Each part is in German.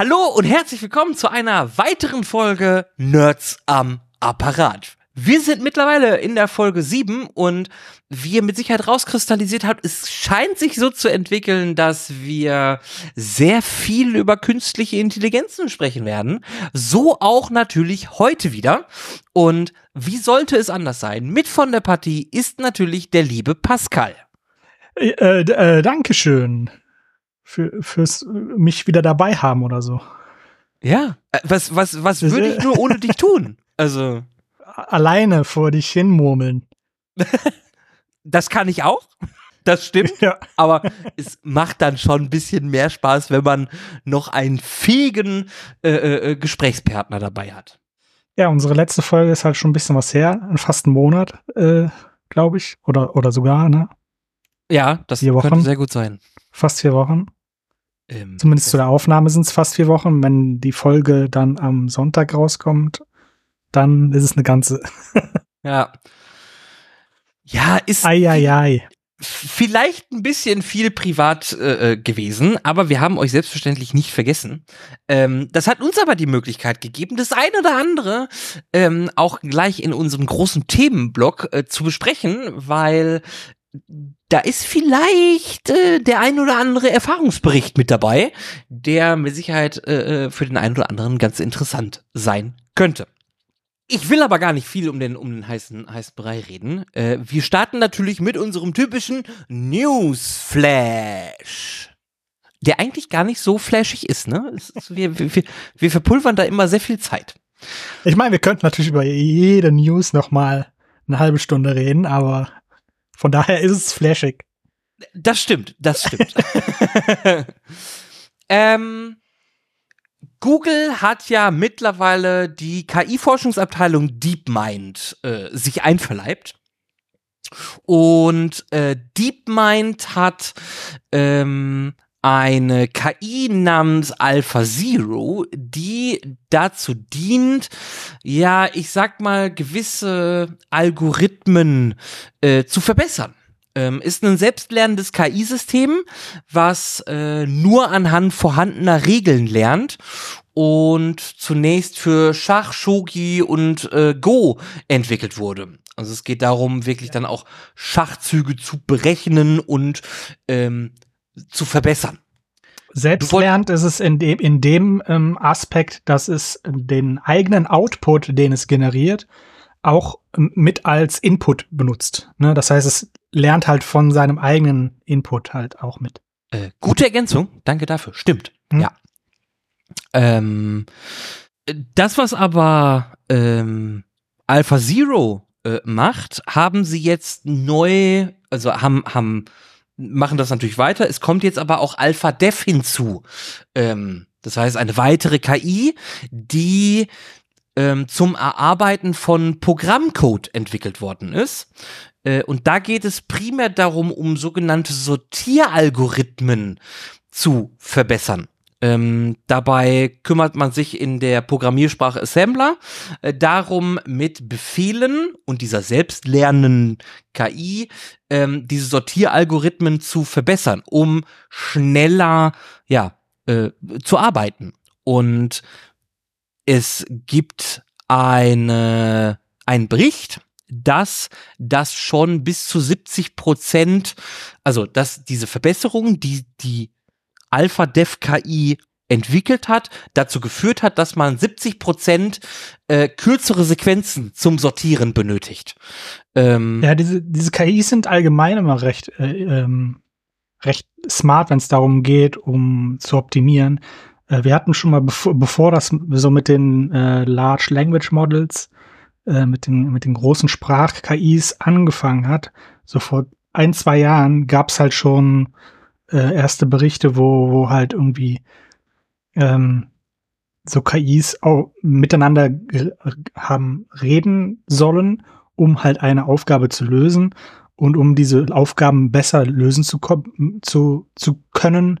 Hallo und herzlich willkommen zu einer weiteren Folge Nerds am Apparat. Wir sind mittlerweile in der Folge 7 und wie ihr mit Sicherheit rauskristallisiert habt, es scheint sich so zu entwickeln, dass wir sehr viel über künstliche Intelligenzen sprechen werden. So auch natürlich heute wieder. Und wie sollte es anders sein? Mit von der Partie ist natürlich der liebe Pascal. Äh, äh, Dankeschön für, fürs mich wieder dabei haben oder so. Ja, äh, was, was, was würde ich nur ohne dich tun? Also. Alleine vor dich hinmurmeln. das kann ich auch. Das stimmt. Ja. Aber es macht dann schon ein bisschen mehr Spaß, wenn man noch einen fähigen äh, äh, Gesprächspartner dabei hat. Ja, unsere letzte Folge ist halt schon ein bisschen was her. Fast einen Monat, äh, glaube ich. Oder, oder sogar, ne? Ja, das vier könnte sehr gut sein. Fast vier Wochen. Ähm, Zumindest zu der Aufnahme sind es fast vier Wochen. Wenn die Folge dann am Sonntag rauskommt, dann ist es eine ganze. ja. Ja, ist. Ei, ei, ei. Vielleicht ein bisschen viel privat äh, äh, gewesen, aber wir haben euch selbstverständlich nicht vergessen. Ähm, das hat uns aber die Möglichkeit gegeben, das eine oder andere ähm, auch gleich in unserem großen Themenblock äh, zu besprechen, weil da ist vielleicht äh, der ein oder andere Erfahrungsbericht mit dabei, der mit Sicherheit äh, äh, für den einen oder anderen ganz interessant sein könnte. Ich will aber gar nicht viel um den, um den heißen, heißen Brei reden. Äh, wir starten natürlich mit unserem typischen Newsflash. Der eigentlich gar nicht so flashig ist, ne? Ist, wir, wir, wir verpulvern da immer sehr viel Zeit. Ich meine, wir könnten natürlich über jede News noch mal eine halbe Stunde reden, aber von daher ist es flashig. Das stimmt, das stimmt. ähm, Google hat ja mittlerweile die KI-Forschungsabteilung DeepMind äh, sich einverleibt. Und äh, DeepMind hat ähm, eine KI namens AlphaZero, die dazu dient, ja, ich sag mal, gewisse Algorithmen äh, zu verbessern. Ähm, ist ein selbstlernendes KI-System, was äh, nur anhand vorhandener Regeln lernt und zunächst für Schach, Shogi und äh, Go entwickelt wurde. Also es geht darum, wirklich dann auch Schachzüge zu berechnen und ähm, zu verbessern. Selbstlernt ist es in dem, in dem ähm, Aspekt, dass es den eigenen Output, den es generiert, auch ähm, mit als Input benutzt. Ne? Das heißt, es lernt halt von seinem eigenen Input halt auch mit. Äh, gute Ergänzung, danke dafür. Stimmt, hm? ja. Ähm, das, was aber ähm, Alpha Zero äh, macht, haben sie jetzt neu, also haben, haben machen das natürlich weiter. Es kommt jetzt aber auch Alpha Dev hinzu. Ähm, das heißt, eine weitere KI, die ähm, zum Erarbeiten von Programmcode entwickelt worden ist. Äh, und da geht es primär darum, um sogenannte Sortieralgorithmen zu verbessern. Ähm, dabei kümmert man sich in der Programmiersprache Assembler äh, darum, mit Befehlen und dieser selbstlernenden KI ähm, diese Sortieralgorithmen zu verbessern, um schneller ja äh, zu arbeiten. Und es gibt eine einen Bericht, dass das schon bis zu 70 Prozent, also dass diese Verbesserungen, die die Alpha Dev KI entwickelt hat, dazu geführt hat, dass man 70 Prozent äh, kürzere Sequenzen zum Sortieren benötigt. Ähm, ja, diese, diese KIs sind allgemein immer recht, äh, ähm, recht smart, wenn es darum geht, um zu optimieren. Äh, wir hatten schon mal, bevor, bevor das so mit den äh, Large Language Models, äh, mit, den, mit den großen Sprach-KIs angefangen hat, so vor ein, zwei Jahren gab es halt schon äh, erste Berichte, wo, wo halt irgendwie ähm, so KIs auch miteinander haben reden sollen, um halt eine Aufgabe zu lösen und um diese Aufgaben besser lösen zu, zu, zu können,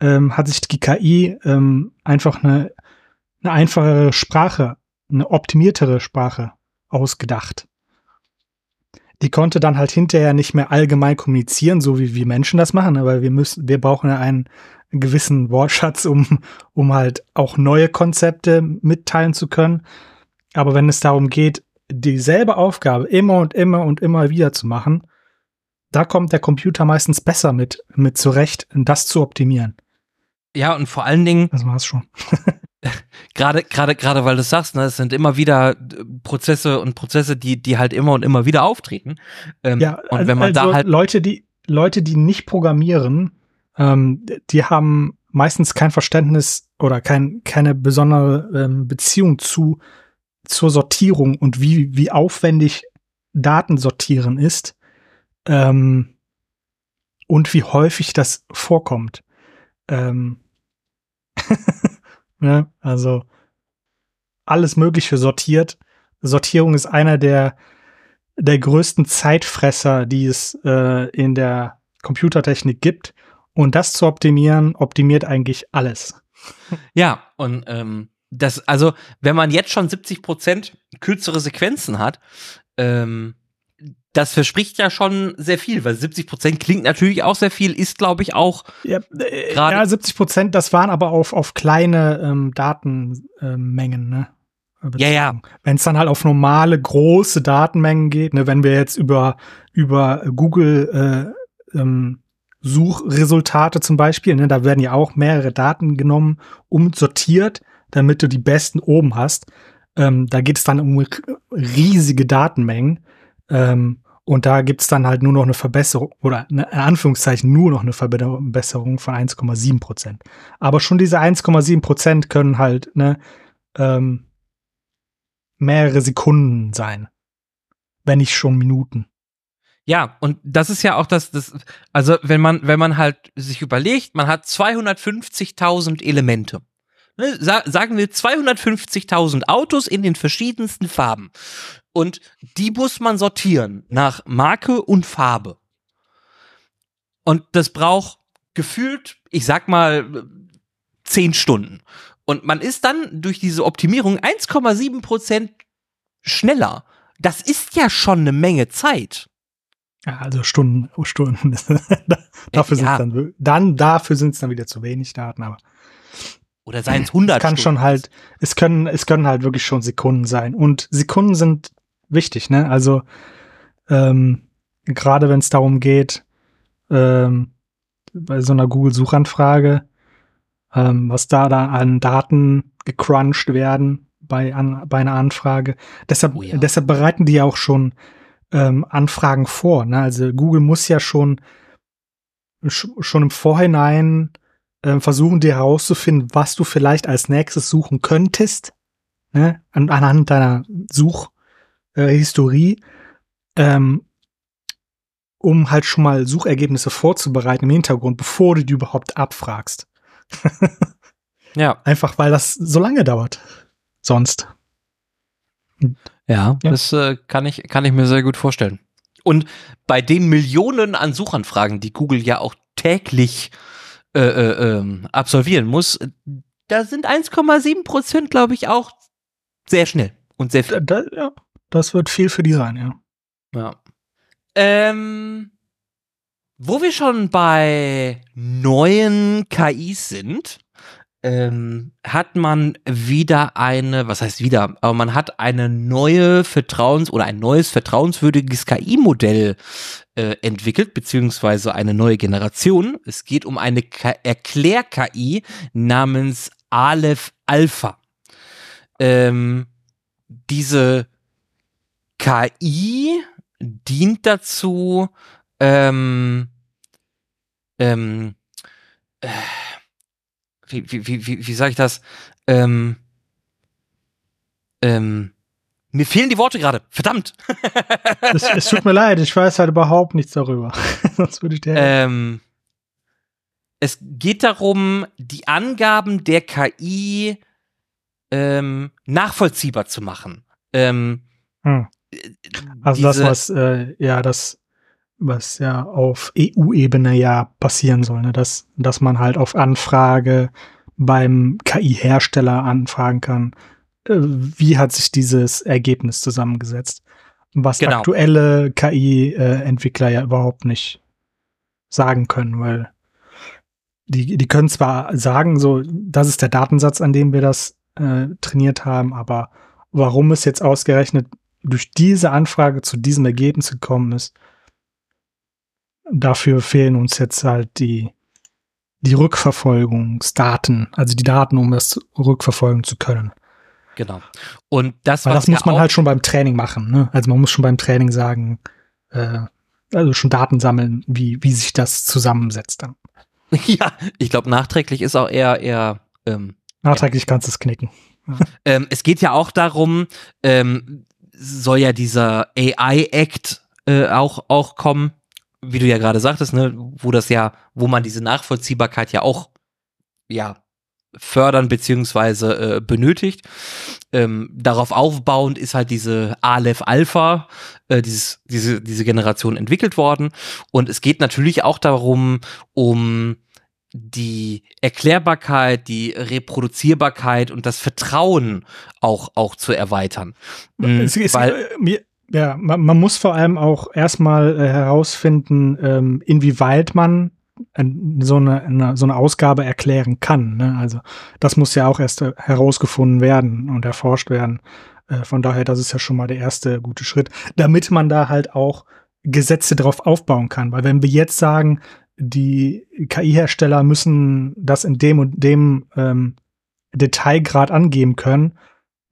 ähm, hat sich die KI ähm, einfach eine, eine einfachere Sprache, eine optimiertere Sprache ausgedacht die konnte dann halt hinterher nicht mehr allgemein kommunizieren, so wie wir Menschen das machen, aber wir müssen, wir brauchen ja ein, einen gewissen Wortschatz, um, um halt auch neue Konzepte mitteilen zu können. Aber wenn es darum geht, dieselbe Aufgabe immer und immer und immer wieder zu machen, da kommt der Computer meistens besser mit, mit zurecht, das zu optimieren. Ja, und vor allen Dingen. Das war's schon. gerade, gerade, gerade, weil du sagst, ne, es sind immer wieder äh, Prozesse und Prozesse, die, die halt immer und immer wieder auftreten. Ähm, ja, und wenn man also da halt. Leute, die, Leute, die nicht programmieren, ähm, die haben meistens kein Verständnis oder kein, keine besondere ähm, Beziehung zu, zur Sortierung und wie, wie aufwendig Datensortieren ist ähm, und wie häufig das vorkommt. Ähm, ne? Also alles Mögliche sortiert. Sortierung ist einer der, der größten Zeitfresser, die es äh, in der Computertechnik gibt. Und das zu optimieren, optimiert eigentlich alles. Ja, und ähm, das, also, wenn man jetzt schon 70 Prozent kürzere Sequenzen hat, ähm, das verspricht ja schon sehr viel, weil 70 Prozent klingt natürlich auch sehr viel, ist glaube ich auch. Ja, äh, ja 70 Prozent, das waren aber auf, auf kleine ähm, Datenmengen, äh, ne? Ja, ja. Wenn es dann halt auf normale, große Datenmengen geht, ne, wenn wir jetzt über, über Google äh, ähm, Suchresultate zum Beispiel, ne, da werden ja auch mehrere Daten genommen und sortiert, damit du die besten oben hast. Ähm, da geht es dann um riesige Datenmengen. Ähm, und da gibt's dann halt nur noch eine Verbesserung oder eine, in Anführungszeichen nur noch eine Verbesserung von 1,7 Prozent. Aber schon diese 1,7 Prozent können halt ne, ähm, mehrere Sekunden sein, wenn nicht schon Minuten. Ja, und das ist ja auch das, das, also wenn man, wenn man halt sich überlegt, man hat 250.000 Elemente. Ne, sagen wir 250.000 Autos in den verschiedensten Farben. Und die muss man sortieren nach Marke und Farbe. Und das braucht gefühlt, ich sag mal, zehn Stunden. Und man ist dann durch diese Optimierung 1,7 Prozent schneller. Das ist ja schon eine Menge Zeit. Ja, also Stunden, oh, Stunden. dafür ja. sind dann, dann dafür sind es dann wieder zu wenig Daten, aber oder seien es 100 es kann Stunden. schon halt, es können, es können halt wirklich schon Sekunden sein. Und Sekunden sind wichtig, ne? Also, ähm, gerade wenn es darum geht, ähm, bei so einer Google-Suchanfrage, ähm, was da da an Daten gecrunched werden bei, an, bei einer Anfrage. Deshalb, oh ja. deshalb bereiten die ja auch schon ähm, Anfragen vor. Ne? Also Google muss ja schon, schon im Vorhinein äh, versuchen dir herauszufinden, was du vielleicht als nächstes suchen könntest, ne? An, anhand deiner Suchhistorie, äh, ähm, um halt schon mal Suchergebnisse vorzubereiten im Hintergrund, bevor du die überhaupt abfragst. ja. Einfach weil das so lange dauert. Sonst. Ja, ja. das äh, kann ich kann ich mir sehr gut vorstellen. Und bei den Millionen an Suchanfragen, die Google ja auch täglich äh, äh, ähm, absolvieren muss, da sind 1,7 Prozent, glaube ich, auch sehr schnell und sehr viel. Da, ja, das wird viel für die sein, ja. Ja. Ähm, wo wir schon bei neuen KIs sind, ähm, hat man wieder eine, was heißt wieder, aber man hat eine neue Vertrauens- oder ein neues vertrauenswürdiges KI-Modell äh, entwickelt, beziehungsweise eine neue Generation. Es geht um eine Erklär-KI namens Aleph Alpha. Ähm, diese KI dient dazu, ähm, ähm, äh, wie, wie, wie, wie, wie sage ich das? Ähm, ähm, mir fehlen die Worte gerade. Verdammt. es, es, tut mir leid, ich weiß halt überhaupt nichts darüber. Sonst würde ich dir. Ähm, es geht darum, die Angaben der KI ähm, nachvollziehbar zu machen. Ähm, hm. Also das, was äh, ja das was ja auf EU-Ebene ja passieren soll, ne? dass, dass man halt auf Anfrage beim KI-Hersteller anfragen kann, äh, wie hat sich dieses Ergebnis zusammengesetzt. Was genau. aktuelle KI-Entwickler ja überhaupt nicht sagen können, weil die, die können zwar sagen, so, das ist der Datensatz, an dem wir das äh, trainiert haben, aber warum es jetzt ausgerechnet durch diese Anfrage zu diesem Ergebnis gekommen ist, dafür fehlen uns jetzt halt die, die Rückverfolgungsdaten, also die Daten, um das rückverfolgen zu können. Genau. Und das, Weil das muss man halt schon beim Training machen. Ne? Also man muss schon beim Training sagen, äh, also schon Daten sammeln, wie, wie sich das zusammensetzt dann. Ja, ich glaube, nachträglich ist auch eher, eher ähm, Nachträglich ja. kannst du es knicken. Ja. Ähm, es geht ja auch darum, ähm, soll ja dieser AI-Act äh, auch, auch kommen, wie du ja gerade sagtest, ne, wo das ja, wo man diese Nachvollziehbarkeit ja auch, ja, fördern beziehungsweise äh, benötigt. Ähm, darauf aufbauend ist halt diese Aleph Alpha, äh, dieses, diese, diese Generation entwickelt worden. Und es geht natürlich auch darum, um die Erklärbarkeit, die Reproduzierbarkeit und das Vertrauen auch, auch zu erweitern. Es, es, Weil, äh, mir, ja, man, man, muss vor allem auch erstmal äh, herausfinden, ähm, inwieweit man äh, so eine, eine, so eine Ausgabe erklären kann. Ne? Also das muss ja auch erst äh, herausgefunden werden und erforscht werden. Von daher, das ist ja schon mal der erste gute Schritt, damit man da halt auch Gesetze drauf aufbauen kann. Weil wenn wir jetzt sagen, die KI-Hersteller müssen das in dem und dem ähm, Detailgrad angeben können,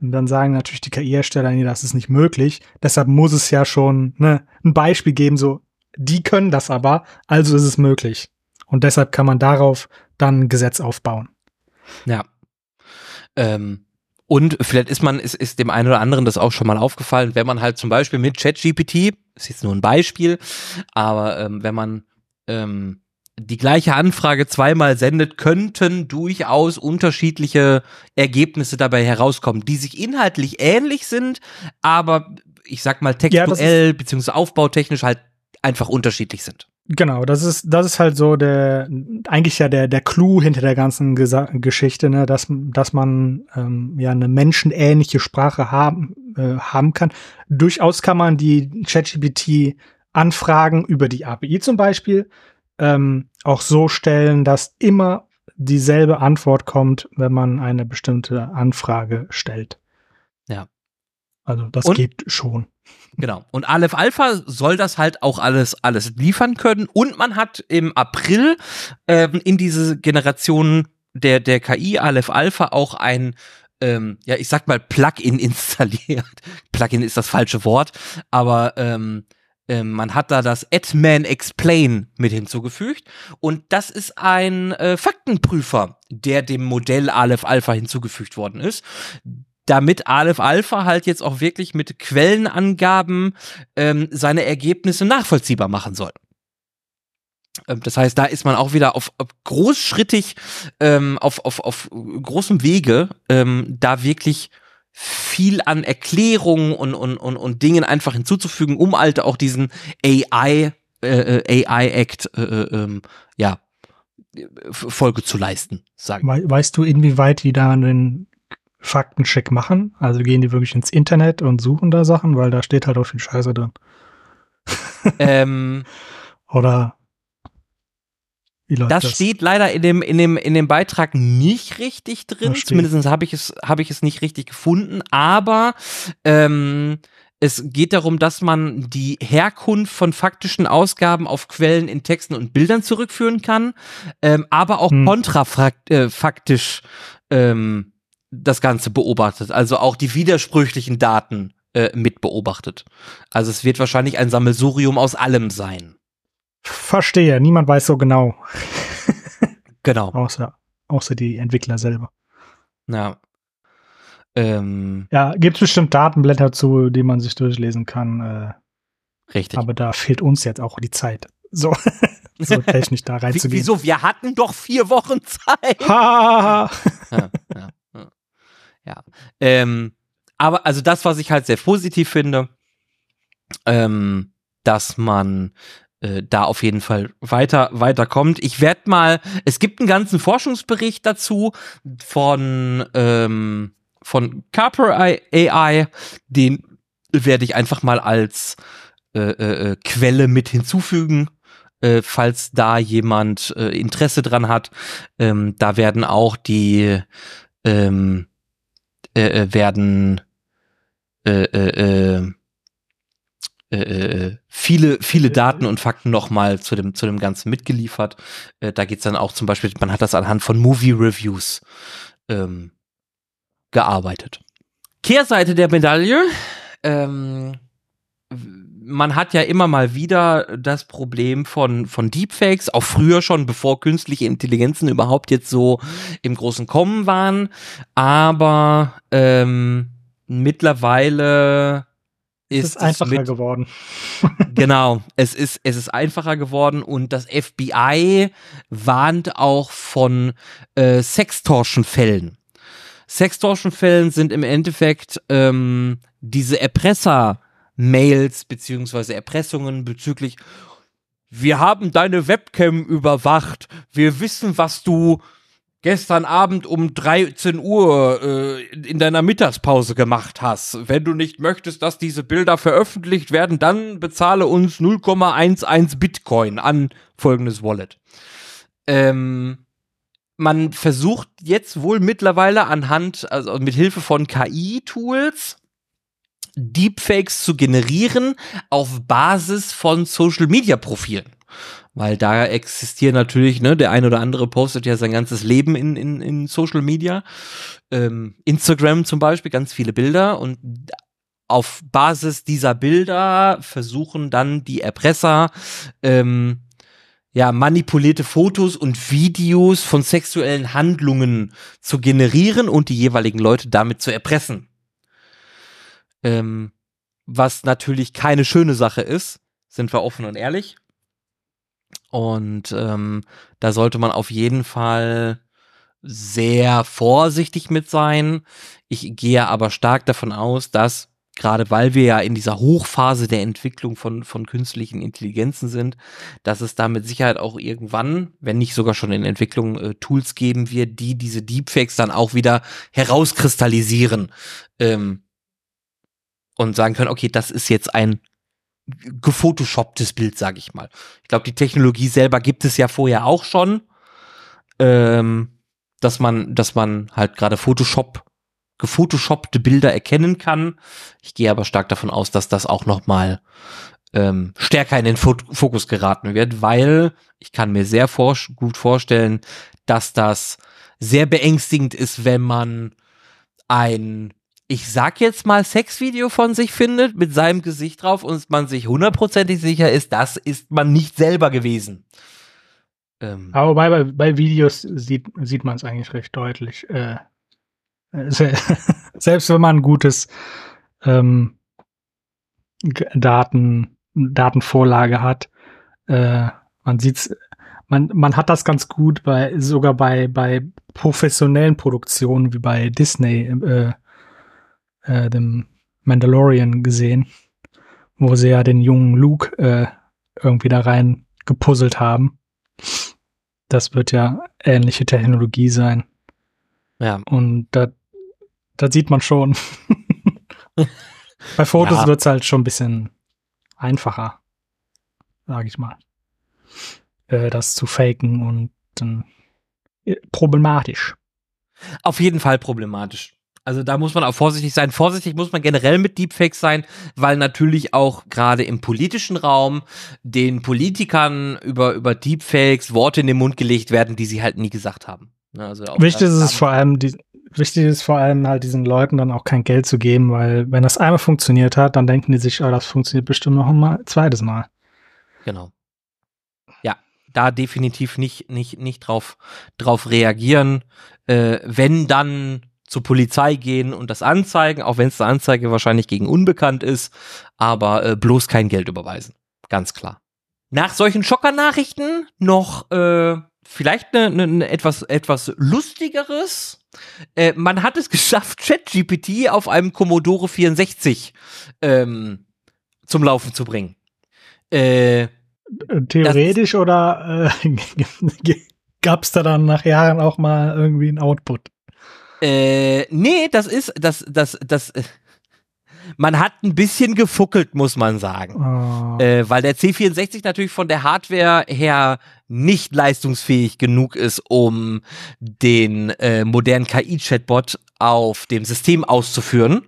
und dann sagen natürlich die KI-Hersteller, nee, das ist nicht möglich. Deshalb muss es ja schon ne, ein Beispiel geben, so, die können das aber, also ist es möglich. Und deshalb kann man darauf dann ein Gesetz aufbauen. Ja. Ähm, und vielleicht ist man, ist, ist dem einen oder anderen das auch schon mal aufgefallen, wenn man halt zum Beispiel mit ChatGPT, ist jetzt nur ein Beispiel, aber ähm, wenn man ähm, die gleiche Anfrage zweimal sendet, könnten durchaus unterschiedliche Ergebnisse dabei herauskommen, die sich inhaltlich ähnlich sind, aber ich sag mal textuell ja, beziehungsweise aufbautechnisch halt einfach unterschiedlich sind. Genau, das ist, das ist halt so der, eigentlich ja der, der Clou hinter der ganzen Gesa Geschichte, ne, dass, dass man ähm, ja eine menschenähnliche Sprache haben, äh, haben kann. Durchaus kann man die ChatGPT Anfragen über die API zum Beispiel ähm, auch so stellen, dass immer dieselbe Antwort kommt, wenn man eine bestimmte Anfrage stellt. Ja. Also das Und geht schon. Genau. Und Aleph Alpha soll das halt auch alles, alles liefern können. Und man hat im April ähm, in diese Generation der, der KI Aleph Alpha auch ein ähm, ja, ich sag mal Plugin installiert. Plugin ist das falsche Wort, aber ähm, ähm, man hat da das Adman Explain mit hinzugefügt und das ist ein äh, Faktenprüfer, der dem Modell Aleph Alpha hinzugefügt worden ist damit Aleph Alpha halt jetzt auch wirklich mit Quellenangaben ähm, seine Ergebnisse nachvollziehbar machen soll. Ähm, das heißt, da ist man auch wieder auf, auf großschrittig, ähm, auf, auf, auf großem Wege, ähm, da wirklich viel an Erklärungen und, und, und, und Dingen einfach hinzuzufügen, um halt auch diesen AI, äh, äh AI-Act, äh, äh, ähm, ja, Folge zu leisten, sagen. Weißt du, inwieweit die da einen Faktencheck machen? Also gehen die wirklich ins Internet und suchen da Sachen, weil da steht halt auch viel Scheiße drin. ähm, Oder das, das, steht leider in dem, in dem, in dem Beitrag nicht richtig drin. Zumindest habe ich es, habe ich es nicht richtig gefunden. Aber ähm, es geht darum, dass man die Herkunft von faktischen Ausgaben auf Quellen in Texten und Bildern zurückführen kann, ähm, aber auch hm. kontrafaktisch äh, ähm, das Ganze beobachtet. Also auch die widersprüchlichen Daten äh, mit beobachtet. Also es wird wahrscheinlich ein Sammelsurium aus allem sein. Verstehe, niemand weiß so genau. genau. außer, außer die Entwickler selber. Ja. Ähm, ja, gibt es bestimmt Datenblätter zu, die man sich durchlesen kann. Äh, richtig. Aber da fehlt uns jetzt auch die Zeit. So, so technisch da reinzugehen. Wieso? Wir hatten doch vier Wochen Zeit. Ha! ja, ja, ja. ja. Ähm, aber also das, was ich halt sehr positiv finde, ähm, dass man äh, da auf jeden Fall weiter weiterkommt. Ich werde mal, es gibt einen ganzen Forschungsbericht dazu von ähm, von Carper AI, den werde ich einfach mal als äh, äh, äh, Quelle mit hinzufügen. äh, falls da jemand äh, Interesse dran hat. Ähm, da werden auch die ähm, äh, äh werden äh, äh, äh, äh, viele, viele Daten und Fakten nochmal zu dem, zu dem Ganzen mitgeliefert. Äh, da geht's dann auch zum Beispiel, man hat das anhand von Movie Reviews ähm, gearbeitet. Kehrseite der Medaille. Ähm, man hat ja immer mal wieder das Problem von, von Deepfakes, auch früher schon, bevor künstliche Intelligenzen überhaupt jetzt so im großen Kommen waren. Aber ähm, mittlerweile ist es ist einfacher mit, geworden. genau, es ist es ist einfacher geworden und das FBI warnt auch von äh, Sextortion-Fällen. Sextortion-Fällen sind im Endeffekt ähm, diese Erpresser-Mails beziehungsweise Erpressungen bezüglich wir haben deine Webcam überwacht. Wir wissen, was du gestern Abend um 13 Uhr äh, in deiner Mittagspause gemacht hast. Wenn du nicht möchtest, dass diese Bilder veröffentlicht werden, dann bezahle uns 0,11 Bitcoin an folgendes Wallet. Ähm, man versucht jetzt wohl mittlerweile anhand, also mit Hilfe von KI-Tools, Deepfakes zu generieren auf Basis von Social-Media-Profilen weil da existieren natürlich, ne, der ein oder andere postet ja sein ganzes Leben in, in, in Social Media. Ähm, Instagram zum Beispiel, ganz viele Bilder und auf Basis dieser Bilder versuchen dann die Erpresser ähm, ja manipulierte Fotos und Videos von sexuellen Handlungen zu generieren und die jeweiligen Leute damit zu erpressen. Ähm, was natürlich keine schöne Sache ist, sind wir offen und ehrlich. Und ähm, da sollte man auf jeden Fall sehr vorsichtig mit sein. Ich gehe aber stark davon aus, dass gerade weil wir ja in dieser Hochphase der Entwicklung von, von künstlichen Intelligenzen sind, dass es da mit Sicherheit auch irgendwann, wenn nicht sogar schon in Entwicklung, äh, Tools geben wird, die diese Deepfakes dann auch wieder herauskristallisieren ähm, und sagen können, okay, das ist jetzt ein gefotoshopptes Bild, sage ich mal. Ich glaube, die Technologie selber gibt es ja vorher auch schon, ähm, dass man, dass man halt gerade Photoshop gefotoshoppte Bilder erkennen kann. Ich gehe aber stark davon aus, dass das auch noch mal ähm, stärker in den Fokus geraten wird, weil ich kann mir sehr vor gut vorstellen, dass das sehr beängstigend ist, wenn man ein ich sag jetzt mal, Sexvideo von sich findet mit seinem Gesicht drauf und man sich hundertprozentig sicher ist, das ist man nicht selber gewesen. Ähm. Aber bei, bei, Videos sieht, sieht man es eigentlich recht deutlich. Äh selbst wenn man ein gutes ähm, Daten, Datenvorlage hat, äh, man sieht's, man, man hat das ganz gut bei, sogar bei, bei professionellen Produktionen wie bei Disney, äh, äh, dem Mandalorian gesehen, wo sie ja den jungen Luke äh, irgendwie da rein gepuzzelt haben. Das wird ja ähnliche Technologie sein. Ja. Und da, da sieht man schon. Bei Fotos ja. wird es halt schon ein bisschen einfacher, sage ich mal. Äh, das zu faken und dann äh, problematisch. Auf jeden Fall problematisch. Also da muss man auch vorsichtig sein. Vorsichtig muss man generell mit Deepfakes sein, weil natürlich auch gerade im politischen Raum den Politikern über, über Deepfakes Worte in den Mund gelegt werden, die sie halt nie gesagt haben. Ne, also wichtig ist es vor allem, die, wichtig ist vor allem halt diesen Leuten dann auch kein Geld zu geben, weil wenn das einmal funktioniert hat, dann denken die sich, oh, das funktioniert bestimmt noch ein zweites Mal. Genau. Ja, da definitiv nicht, nicht, nicht drauf, drauf reagieren. Äh, wenn dann zur Polizei gehen und das anzeigen, auch wenn es eine Anzeige wahrscheinlich gegen unbekannt ist, aber äh, bloß kein Geld überweisen. Ganz klar. Nach solchen Schockernachrichten noch äh, vielleicht eine, eine, eine etwas etwas lustigeres. Äh, man hat es geschafft, ChatGPT auf einem Commodore 64 ähm, zum Laufen zu bringen. Äh, Theoretisch oder äh, gab es da dann nach Jahren auch mal irgendwie ein Output? Äh, nee, das ist, das, das, das, man hat ein bisschen gefuckelt, muss man sagen. Oh. Äh, weil der C64 natürlich von der Hardware her nicht leistungsfähig genug ist, um den äh, modernen KI-Chatbot auf dem System auszuführen.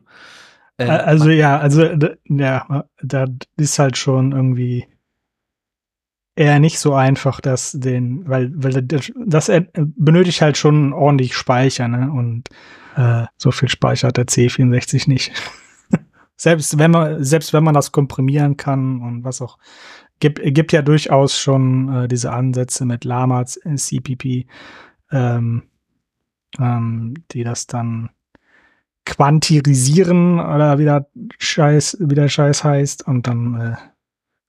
Äh, also ja, also ja, da ist halt schon irgendwie eher nicht so einfach, dass den, weil, weil das, benötigt halt schon ordentlich Speicher, ne? Und äh, so viel Speicher hat der C64 nicht. selbst wenn man, selbst wenn man das komprimieren kann und was auch, gibt, gibt ja durchaus schon äh, diese Ansätze mit Lama CPP, ähm, ähm, die das dann quantisieren oder wie der Scheiß, wie der Scheiß heißt und dann äh,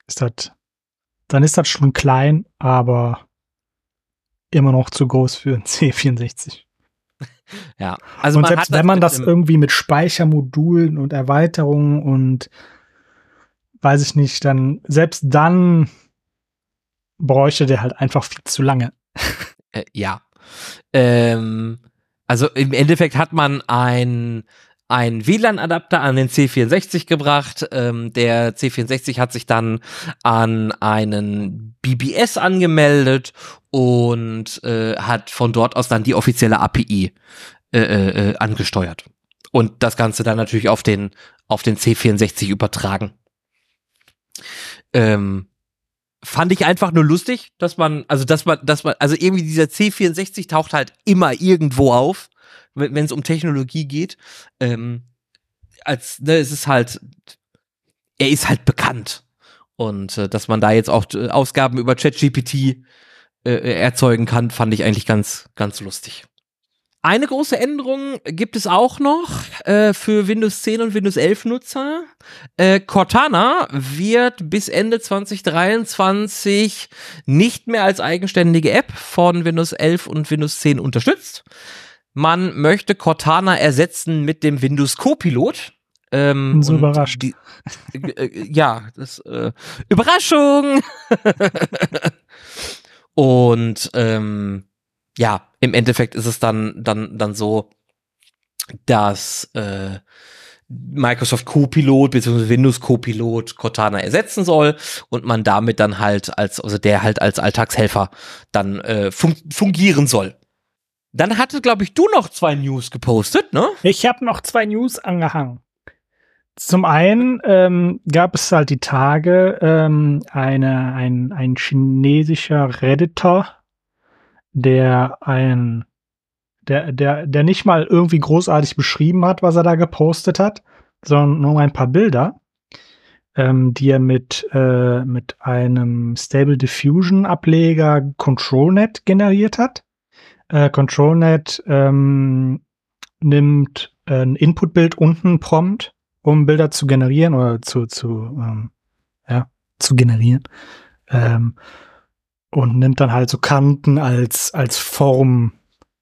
ist das, dann ist das schon klein, aber immer noch zu groß für ein C64. Ja, also und selbst wenn man das irgendwie mit Speichermodulen und Erweiterungen und weiß ich nicht, dann selbst dann bräuchte der halt einfach viel zu lange. Äh, ja. Ähm, also im Endeffekt hat man ein ein WLAN-Adapter an den C64 gebracht. Ähm, der C64 hat sich dann an einen BBS angemeldet und äh, hat von dort aus dann die offizielle API äh, äh, äh, angesteuert. Und das Ganze dann natürlich auf den, auf den C64 übertragen. Ähm, fand ich einfach nur lustig, dass man, also dass man, dass man, also irgendwie dieser C64 taucht halt immer irgendwo auf wenn es um Technologie geht. Ähm, als, ne, es ist halt, er ist halt bekannt. Und äh, dass man da jetzt auch äh, Ausgaben über ChatGPT äh, erzeugen kann, fand ich eigentlich ganz, ganz lustig. Eine große Änderung gibt es auch noch äh, für Windows 10 und Windows 11 Nutzer. Äh, Cortana wird bis Ende 2023 nicht mehr als eigenständige App von Windows 11 und Windows 10 unterstützt. Man möchte Cortana ersetzen mit dem Windows Copilot. Ähm, so überrascht. Die, äh, ja, das äh, Überraschung. und ähm, ja, im Endeffekt ist es dann dann dann so, dass äh, Microsoft Copilot bzw. Windows Copilot Cortana ersetzen soll und man damit dann halt als also der halt als Alltagshelfer dann äh, fun fungieren soll. Dann hatte, glaube ich, du noch zwei News gepostet, ne? Ich habe noch zwei News angehangen. Zum einen ähm, gab es halt die Tage ähm, eine, ein, ein chinesischer Redditor, der ein, der, der, der nicht mal irgendwie großartig beschrieben hat, was er da gepostet hat, sondern nur ein paar Bilder, ähm, die er mit, äh, mit einem Stable Diffusion Ableger ControlNet generiert hat. Äh, ControlNet ähm, nimmt ein Inputbild unten Prompt, um Bilder zu generieren oder zu, zu, ähm, ja, zu generieren. Ähm, und nimmt dann halt so Kanten als, als Form.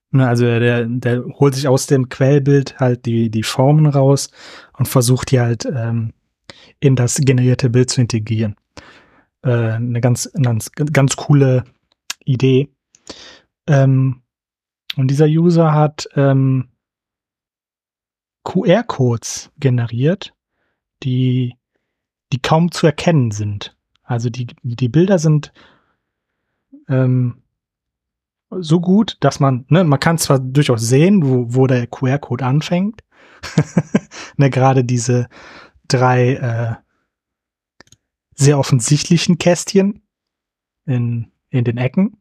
Ne, also der, der holt sich aus dem Quellbild halt die, die Formen raus und versucht die halt ähm, in das generierte Bild zu integrieren. Äh, eine ganz, ganz, ganz coole Idee. Ähm, und dieser User hat ähm, QR-Codes generiert, die, die kaum zu erkennen sind. Also die, die Bilder sind ähm, so gut, dass man, ne, man kann zwar durchaus sehen, wo, wo der QR-Code anfängt. ne, gerade diese drei äh, sehr offensichtlichen Kästchen in, in den Ecken.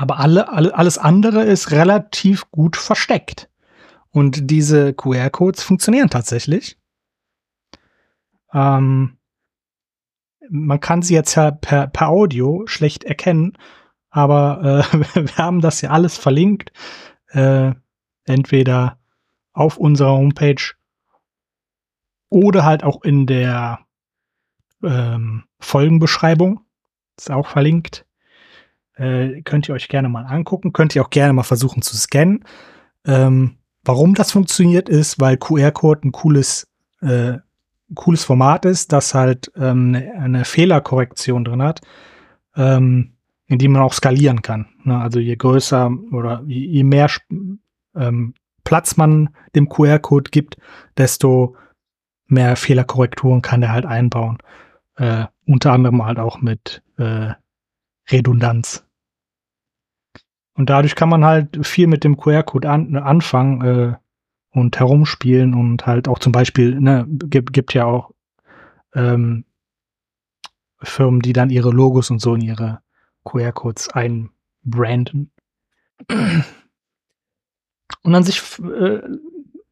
Aber alle, alle, alles andere ist relativ gut versteckt. Und diese QR-Codes funktionieren tatsächlich. Ähm, man kann sie jetzt ja per, per Audio schlecht erkennen, aber äh, wir haben das ja alles verlinkt. Äh, entweder auf unserer Homepage oder halt auch in der ähm, Folgenbeschreibung. Ist auch verlinkt. Äh, könnt ihr euch gerne mal angucken. Könnt ihr auch gerne mal versuchen zu scannen. Ähm, warum das funktioniert ist, weil QR-Code ein cooles, äh, cooles Format ist, das halt ähm, eine, eine Fehlerkorrektion drin hat, ähm, in die man auch skalieren kann. Ne? Also je größer oder je, je mehr ähm, Platz man dem QR-Code gibt, desto mehr Fehlerkorrekturen kann er halt einbauen. Äh, unter anderem halt auch mit äh, Redundanz. Und dadurch kann man halt viel mit dem QR-Code an, anfangen äh, und herumspielen und halt auch zum Beispiel, ne, gibt, gibt ja auch ähm, Firmen, die dann ihre Logos und so in ihre QR-Codes einbranden. Und an sich äh,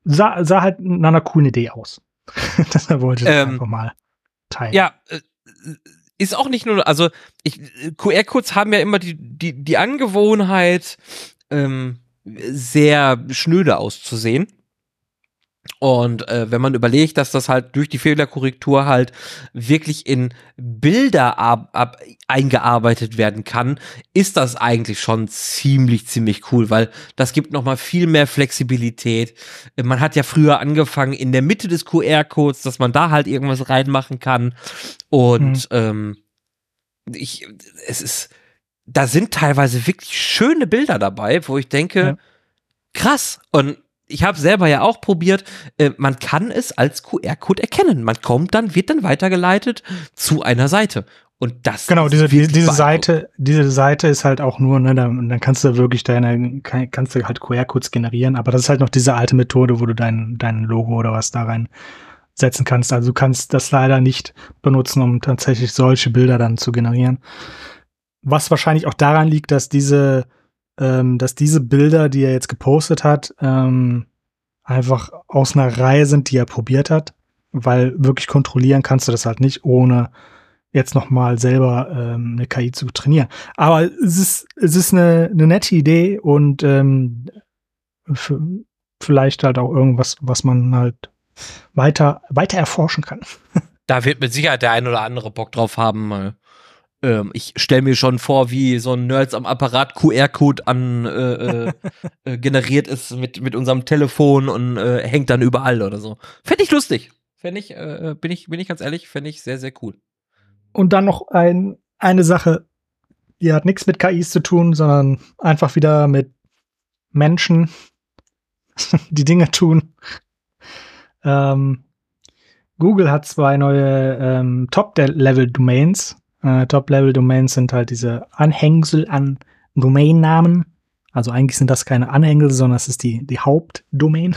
sah, sah halt nach einer coolen Idee aus. Deshalb wollte ich ähm, einfach mal teilen. Ja, äh, ist auch nicht nur, also ich, QR-Codes haben ja immer die, die, die Angewohnheit, ähm, sehr schnöde auszusehen. Und äh, wenn man überlegt, dass das halt durch die Fehlerkorrektur halt wirklich in Bilder ab, ab, eingearbeitet werden kann, ist das eigentlich schon ziemlich, ziemlich cool, weil das gibt nochmal viel mehr Flexibilität. Man hat ja früher angefangen in der Mitte des QR-Codes, dass man da halt irgendwas reinmachen kann. Und mhm. ähm, ich, es ist, da sind teilweise wirklich schöne Bilder dabei, wo ich denke, ja. krass. Und ich habe selber ja auch probiert, äh, man kann es als QR-Code erkennen. Man kommt dann, wird dann weitergeleitet zu einer Seite. Und das genau diese diese, Seite diese Seite ist halt auch nur ne dann, dann kannst du wirklich deine kannst du halt QR-Codes generieren aber das ist halt noch diese alte Methode wo du dein dein Logo oder was da rein setzen kannst also du kannst das leider nicht benutzen um tatsächlich solche Bilder dann zu generieren was wahrscheinlich auch daran liegt dass diese ähm, dass diese Bilder, die er jetzt gepostet hat, ähm, einfach aus einer Reihe sind, die er probiert hat, weil wirklich kontrollieren kannst du das halt nicht, ohne jetzt noch mal selber ähm, eine KI zu trainieren. Aber es ist es ist eine, eine nette Idee und ähm, vielleicht halt auch irgendwas, was man halt weiter weiter erforschen kann. Da wird mit Sicherheit der ein oder andere Bock drauf haben, mal ähm, ich stelle mir schon vor, wie so ein Nerds am Apparat QR-Code an äh, äh, äh, generiert ist mit mit unserem Telefon und äh, hängt dann überall oder so. Fände ich lustig. Fände ich, äh, bin ich, bin ich ganz ehrlich, fände ich sehr, sehr cool. Und dann noch ein, eine Sache, die hat nichts mit KIs zu tun, sondern einfach wieder mit Menschen, die Dinge tun. Ähm, Google hat zwei neue ähm, Top-Level-Domains äh, Top-Level-Domains sind halt diese Anhängsel an Domainnamen. Also eigentlich sind das keine Anhängsel, sondern es ist die, die Hauptdomain.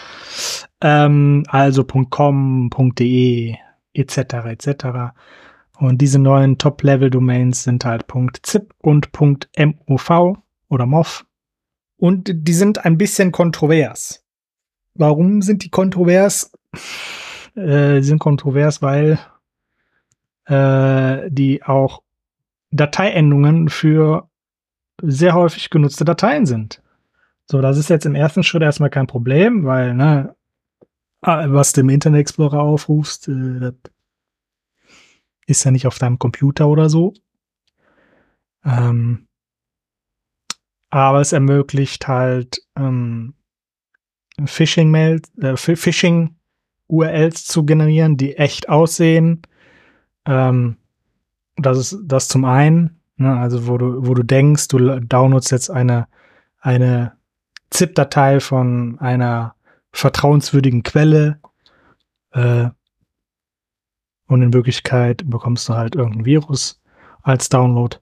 ähm, also .com, .de, etc., etc. Und diese neuen Top-Level-Domains sind halt .zip und .mov oder MOV. Und die sind ein bisschen kontrovers. Warum sind die kontrovers? Äh, die sind kontrovers, weil äh, die auch Dateiendungen für sehr häufig genutzte Dateien sind. So, das ist jetzt im ersten Schritt erstmal kein Problem, weil, ne, ah, was du im Internet Explorer aufrufst, äh, das ist ja nicht auf deinem Computer oder so. Ähm, aber es ermöglicht halt ähm, Phishing-Mails, äh, Phishing-URLs zu generieren, die echt aussehen, ähm, das ist das zum einen, ne, also wo du, wo du denkst, du downloadst jetzt eine, eine ZIP-Datei von einer vertrauenswürdigen Quelle äh, und in Wirklichkeit bekommst du halt irgendein Virus als Download.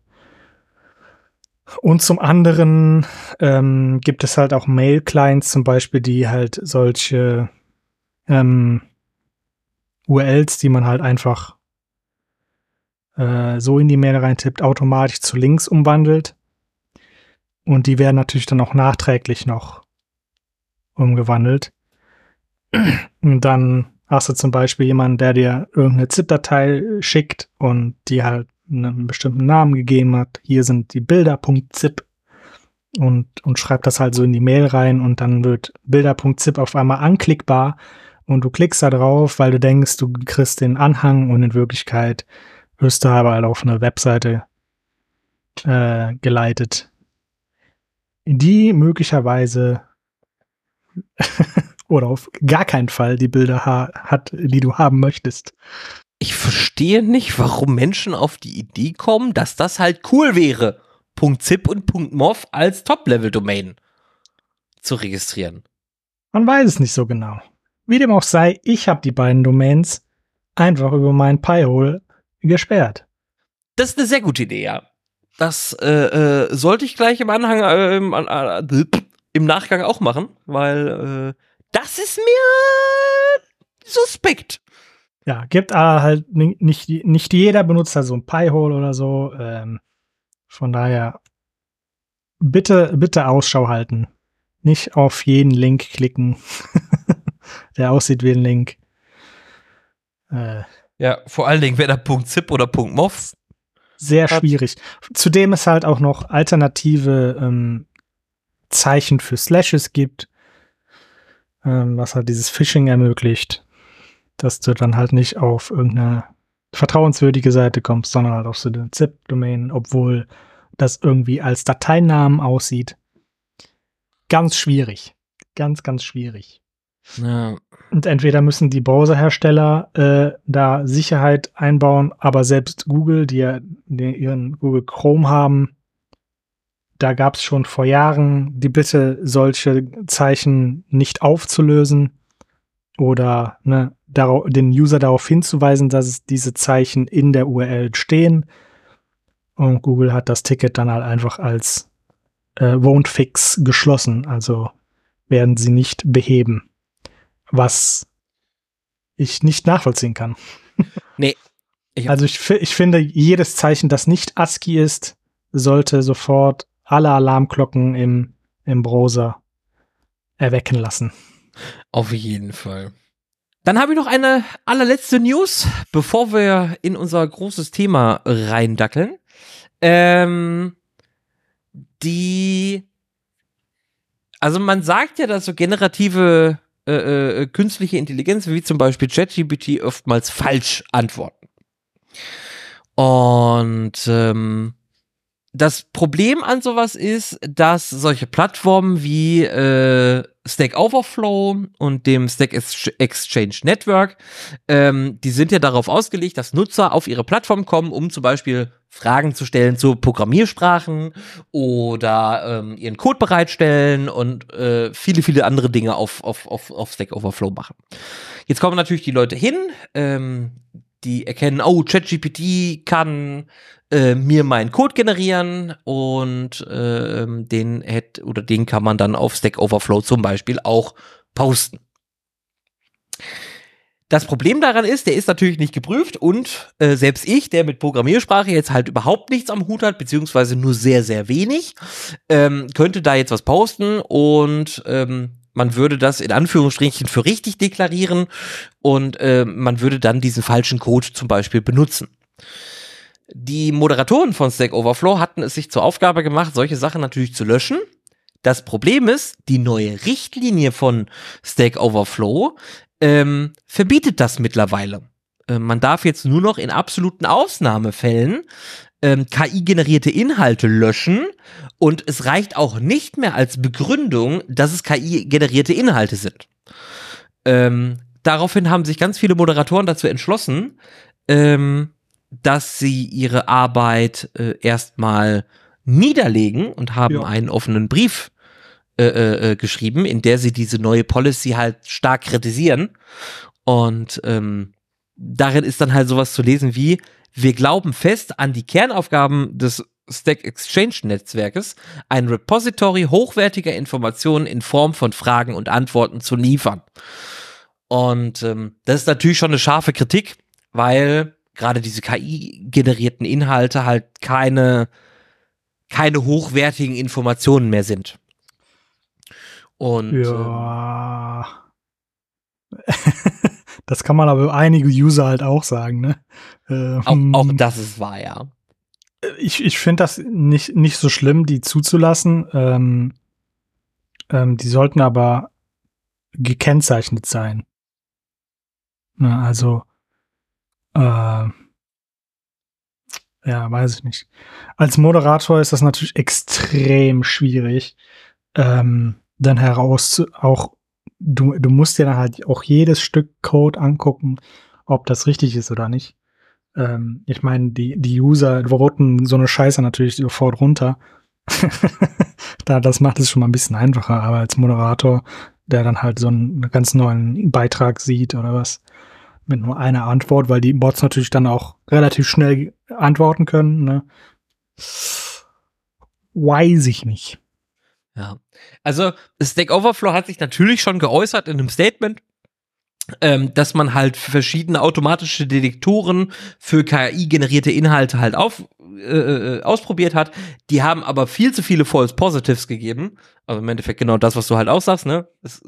Und zum anderen ähm, gibt es halt auch Mail-Clients zum Beispiel, die halt solche ähm, URLs, die man halt einfach äh, so in die Mail reintippt, automatisch zu Links umwandelt. Und die werden natürlich dann auch nachträglich noch umgewandelt. Und dann hast du zum Beispiel jemanden, der dir irgendeine ZIP-Datei schickt und die halt einen bestimmten Namen gegeben hat. Hier sind die Bilder.zip und, und schreibt das halt so in die Mail rein und dann wird Bilder.zip auf einmal anklickbar und du klickst da drauf, weil du denkst, du kriegst den Anhang und in Wirklichkeit wirst du aber halt auf eine Webseite äh, geleitet, die möglicherweise oder auf gar keinen Fall die Bilder hat, die du haben möchtest. Ich verstehe nicht, warum Menschen auf die Idee kommen, dass das halt cool wäre. .zip und .mov als Top-Level-Domain. zu registrieren. Man weiß es nicht so genau. Wie dem auch sei, ich habe die beiden Domains einfach über mein Pi-Hole gesperrt. Das ist eine sehr gute Idee, ja. Das äh, äh, sollte ich gleich im Anhang, äh, im, äh, im, Nachgang auch machen, weil äh, das ist mir suspekt. Ja, gibt aber halt nicht, nicht jeder benutzt da so ein Pi-Hole oder so. Ähm, von daher bitte, bitte Ausschau halten. Nicht auf jeden Link klicken, der aussieht wie ein Link. Äh, ja, vor allen Dingen, wer da .zip oder .mov sehr schwierig. Zudem es halt auch noch alternative ähm, Zeichen für Slashes gibt, ähm, was halt dieses Phishing ermöglicht, dass du dann halt nicht auf irgendeine vertrauenswürdige Seite kommst, sondern halt auf so eine ZIP-Domain, obwohl das irgendwie als Dateinamen aussieht. Ganz schwierig. Ganz, ganz schwierig. Ja. Und entweder müssen die Browserhersteller äh, da Sicherheit einbauen, aber selbst Google, die ja die ihren Google Chrome haben, da gab es schon vor Jahren die Bitte, solche Zeichen nicht aufzulösen oder ne, den User darauf hinzuweisen, dass diese Zeichen in der URL stehen. Und Google hat das Ticket dann halt einfach als äh, won't fix geschlossen, also werden sie nicht beheben was ich nicht nachvollziehen kann. Nee. Ich also ich, ich finde, jedes Zeichen, das nicht ASCII ist, sollte sofort alle Alarmglocken im, im Browser erwecken lassen. Auf jeden Fall. Dann habe ich noch eine allerletzte News, bevor wir in unser großes Thema reindackeln. Ähm, die, also man sagt ja, dass so generative äh, äh, künstliche Intelligenz, wie zum Beispiel ChatGPT, oftmals falsch antworten. Und ähm, das Problem an sowas ist, dass solche Plattformen wie äh, Stack Overflow und dem Stack Exchange Network, ähm, die sind ja darauf ausgelegt, dass Nutzer auf ihre Plattform kommen, um zum Beispiel Fragen zu stellen zu Programmiersprachen oder ähm, ihren Code bereitstellen und äh, viele, viele andere Dinge auf, auf, auf, auf Stack Overflow machen. Jetzt kommen natürlich die Leute hin, ähm, die erkennen, oh, ChatGPT kann äh, mir meinen Code generieren und äh, den hätte oder den kann man dann auf Stack Overflow zum Beispiel auch posten. Das Problem daran ist, der ist natürlich nicht geprüft und äh, selbst ich, der mit Programmiersprache jetzt halt überhaupt nichts am Hut hat, beziehungsweise nur sehr, sehr wenig, ähm, könnte da jetzt was posten und ähm, man würde das in Anführungsstrichen für richtig deklarieren und äh, man würde dann diesen falschen Code zum Beispiel benutzen. Die Moderatoren von Stack Overflow hatten es sich zur Aufgabe gemacht, solche Sachen natürlich zu löschen. Das Problem ist, die neue Richtlinie von Stack Overflow ähm, verbietet das mittlerweile. Äh, man darf jetzt nur noch in absoluten Ausnahmefällen ähm, KI-generierte Inhalte löschen und es reicht auch nicht mehr als Begründung, dass es KI-generierte Inhalte sind. Ähm, daraufhin haben sich ganz viele Moderatoren dazu entschlossen, ähm, dass sie ihre Arbeit äh, erstmal niederlegen und haben ja. einen offenen Brief äh, äh, äh, geschrieben, in der sie diese neue Policy halt stark kritisieren. Und ähm, darin ist dann halt sowas zu lesen wie, wir glauben fest an die Kernaufgaben des Stack Exchange Netzwerkes, ein Repository hochwertiger Informationen in Form von Fragen und Antworten zu liefern. Und ähm, das ist natürlich schon eine scharfe Kritik, weil gerade diese KI-generierten Inhalte halt keine, keine hochwertigen Informationen mehr sind. Und ja. Das kann man aber über einige User halt auch sagen, ne? Ähm, auch, auch das ist wahr, ja. Ich, ich finde das nicht, nicht so schlimm, die zuzulassen. Ähm, ähm, die sollten aber gekennzeichnet sein. Na, also, äh, ja, weiß ich nicht. Als Moderator ist das natürlich extrem schwierig, ähm, dann heraus auch, du, du musst dir dann halt auch jedes Stück Code angucken, ob das richtig ist oder nicht. Ähm, ich meine, die, die User voten so eine Scheiße natürlich sofort runter. da, das macht es schon mal ein bisschen einfacher, aber als Moderator, der dann halt so einen ganz neuen Beitrag sieht oder was, mit nur einer Antwort, weil die Bots natürlich dann auch relativ schnell antworten können, ne? Weiß ich nicht. Ja. Also, Stack Overflow hat sich natürlich schon geäußert in einem Statement, ähm, dass man halt verschiedene automatische Detektoren für KI-generierte Inhalte halt auf, äh, äh, ausprobiert hat. Die haben aber viel zu viele False Positives gegeben. Also im Endeffekt genau das, was du halt auch sagst, ne? Das,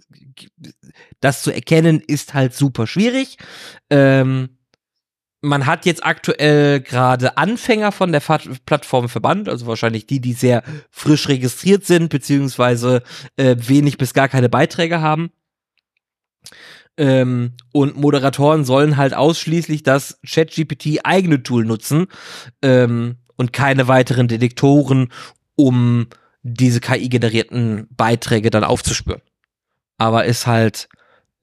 das zu erkennen ist halt super schwierig. Ähm, man hat jetzt aktuell gerade Anfänger von der Plattform verbannt, also wahrscheinlich die, die sehr frisch registriert sind, beziehungsweise äh, wenig bis gar keine Beiträge haben. Ähm, und Moderatoren sollen halt ausschließlich das ChatGPT eigene Tool nutzen ähm, und keine weiteren Detektoren, um diese KI-generierten Beiträge dann aufzuspüren. Aber ist halt,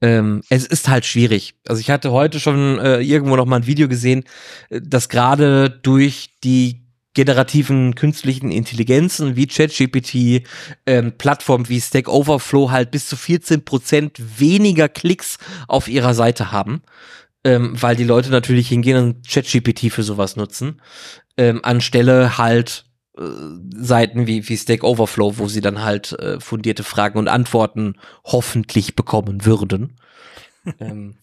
ähm, es ist halt schwierig. Also ich hatte heute schon äh, irgendwo noch mal ein Video gesehen, äh, dass gerade durch die generativen künstlichen Intelligenzen wie ChatGPT, ähm, Plattformen wie Stack Overflow halt bis zu 14 Prozent weniger Klicks auf ihrer Seite haben, ähm, weil die Leute natürlich hingehen und ChatGPT für sowas nutzen, ähm, anstelle halt Seiten wie, wie Stack Overflow, wo sie dann halt äh, fundierte Fragen und Antworten hoffentlich bekommen würden. ähm,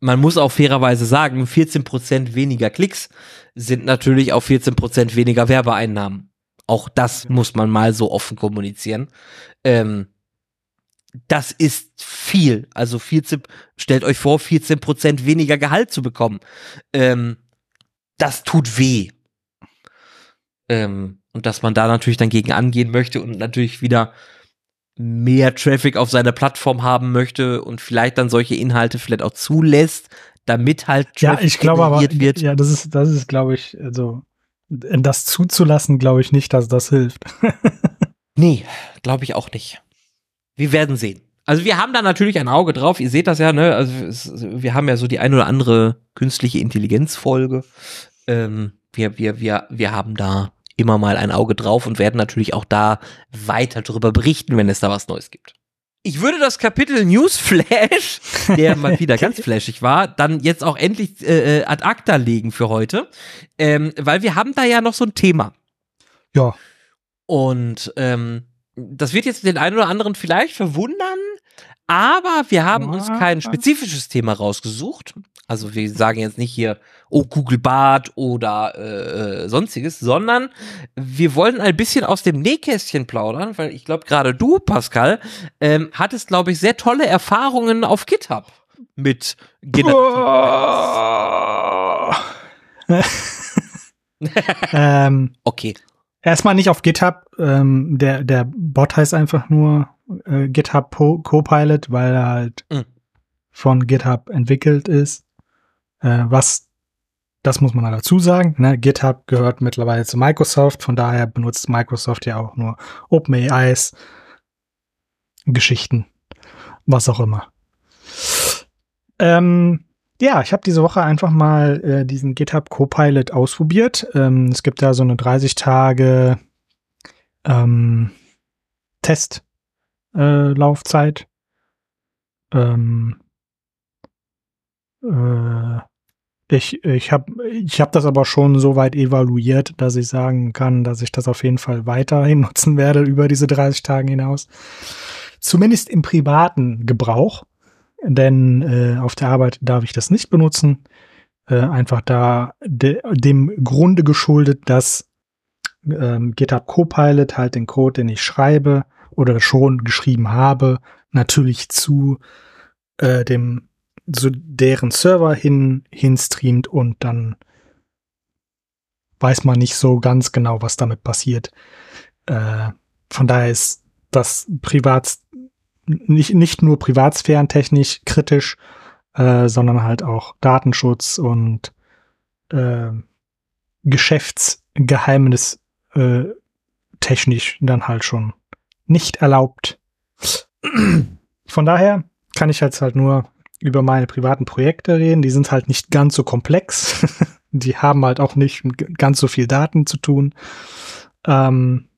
man muss auch fairerweise sagen, 14% weniger Klicks sind natürlich auch 14% weniger Werbeeinnahmen. Auch das muss man mal so offen kommunizieren. Ähm, das ist viel. Also 14, stellt euch vor, 14% weniger Gehalt zu bekommen. Ähm, das tut weh. Ähm, und dass man da natürlich dann gegen angehen möchte und natürlich wieder mehr Traffic auf seiner Plattform haben möchte und vielleicht dann solche Inhalte vielleicht auch zulässt, damit halt Traffic ja, ich glaube aber, wird. Ja, das ist, das ist, glaube ich, also das zuzulassen, glaube ich nicht, dass das hilft. nee, glaube ich auch nicht. Wir werden sehen. Also wir haben da natürlich ein Auge drauf. Ihr seht das ja, ne? Also es, wir haben ja so die ein oder andere künstliche Intelligenz-Folge. Ähm, wir, wir, wir, wir haben da immer mal ein Auge drauf und werden natürlich auch da weiter darüber berichten, wenn es da was Neues gibt. Ich würde das Kapitel Newsflash, der mal wieder ganz flashig war, dann jetzt auch endlich äh, äh, ad acta legen für heute, ähm, weil wir haben da ja noch so ein Thema. Ja. Und ähm, das wird jetzt den einen oder anderen vielleicht verwundern, aber wir haben uns kein spezifisches Thema rausgesucht. Also wir sagen jetzt nicht hier, oh Google Bart oder äh, äh, sonstiges, sondern wir wollen ein bisschen aus dem Nähkästchen plaudern, weil ich glaube gerade du, Pascal, ähm, hattest glaube ich sehr tolle Erfahrungen auf GitHub mit ähm, okay. Erstmal nicht auf GitHub. Ähm, der, der Bot heißt einfach nur äh, GitHub Copilot, weil er halt mhm. von GitHub entwickelt ist. Äh, was, das muss man halt dazu sagen, ne? GitHub gehört mittlerweile zu Microsoft, von daher benutzt Microsoft ja auch nur OpenAIs Geschichten, was auch immer. Ähm, ja, ich habe diese Woche einfach mal äh, diesen GitHub Copilot ausprobiert. Ähm, es gibt da so eine 30 Tage ähm, Testlaufzeit. Äh, ähm, äh, ich, ich habe ich hab das aber schon so weit evaluiert, dass ich sagen kann, dass ich das auf jeden Fall weiterhin nutzen werde über diese 30 Tage hinaus. Zumindest im privaten Gebrauch, denn äh, auf der Arbeit darf ich das nicht benutzen. Äh, einfach da de, dem Grunde geschuldet, dass ähm, GitHub Copilot halt den Code, den ich schreibe oder schon geschrieben habe, natürlich zu äh, dem zu deren Server hin, hinstreamt und dann weiß man nicht so ganz genau, was damit passiert. Äh, von daher ist das privat nicht, nicht nur privatsphärentechnisch kritisch, äh, sondern halt auch Datenschutz und äh, Geschäftsgeheimnis äh, technisch dann halt schon nicht erlaubt. Von daher kann ich jetzt halt nur über meine privaten Projekte reden. Die sind halt nicht ganz so komplex. die haben halt auch nicht ganz so viel Daten zu tun. Ähm,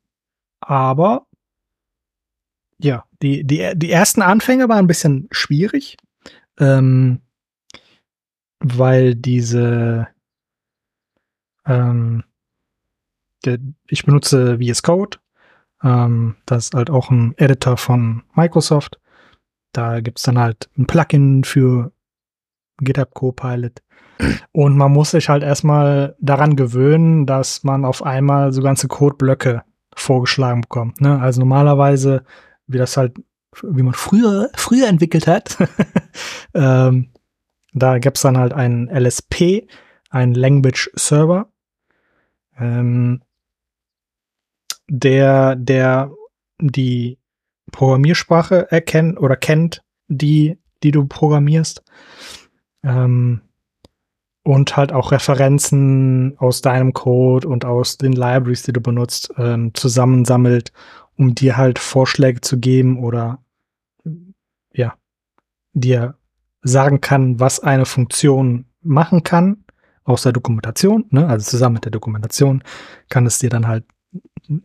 Aber ja, die, die, die ersten Anfänge waren ein bisschen schwierig, ähm, weil diese, ähm, der, ich benutze VS Code. Ähm, das ist halt auch ein Editor von Microsoft. Da gibt's dann halt ein Plugin für GitHub Copilot. Und man muss sich halt erstmal daran gewöhnen, dass man auf einmal so ganze Codeblöcke vorgeschlagen bekommt. Ne? Also normalerweise, wie das halt, wie man früher, früher entwickelt hat, ähm, da gibt's dann halt einen LSP, einen Language Server, ähm, der, der die Programmiersprache erkennt oder kennt, die, die du programmierst. Ähm, und halt auch Referenzen aus deinem Code und aus den Libraries, die du benutzt, ähm, zusammensammelt, um dir halt Vorschläge zu geben oder ja, dir sagen kann, was eine Funktion machen kann aus der Dokumentation, ne? also zusammen mit der Dokumentation kann es dir dann halt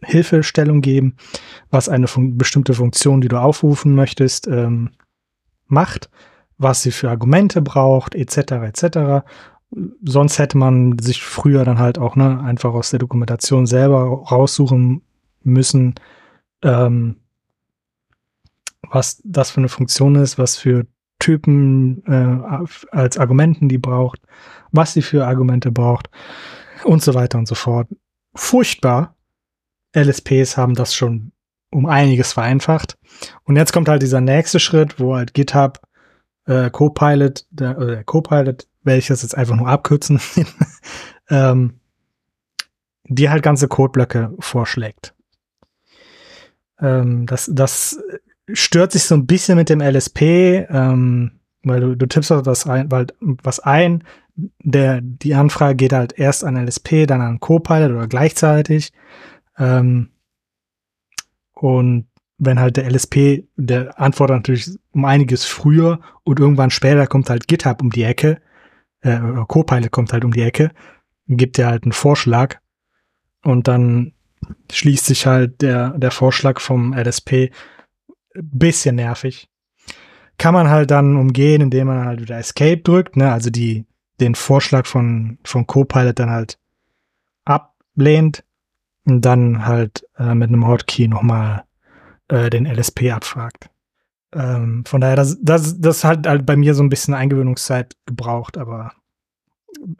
Hilfestellung geben, was eine fun bestimmte Funktion, die du aufrufen möchtest, ähm, macht, was sie für Argumente braucht, etc. etc. Sonst hätte man sich früher dann halt auch ne, einfach aus der Dokumentation selber raussuchen müssen, ähm, was das für eine Funktion ist, was für Typen äh, als Argumenten die braucht, was sie für Argumente braucht und so weiter und so fort. Furchtbar, LSPs haben das schon um einiges vereinfacht. Und jetzt kommt halt dieser nächste Schritt, wo halt GitHub äh, Copilot, der, oder der Copilot, welches jetzt einfach nur abkürzen, ähm, die halt ganze Codeblöcke vorschlägt. Ähm, das, das stört sich so ein bisschen mit dem LSP, ähm, weil du, du tippst auch das ein, weil was ein, der, die Anfrage geht halt erst an LSP, dann an Copilot oder gleichzeitig. Ähm, und wenn halt der LSP, der antwortet natürlich um einiges früher und irgendwann später kommt halt GitHub um die Ecke, äh, Copilot kommt halt um die Ecke, gibt dir halt einen Vorschlag und dann schließt sich halt der, der Vorschlag vom LSP bisschen nervig. Kann man halt dann umgehen, indem man halt wieder Escape drückt, ne, also die, den Vorschlag von, von Copilot dann halt ablehnt und dann halt äh, mit einem Hotkey nochmal äh, den LSP abfragt. Ähm, von daher, das, das, das hat halt bei mir so ein bisschen Eingewöhnungszeit gebraucht, aber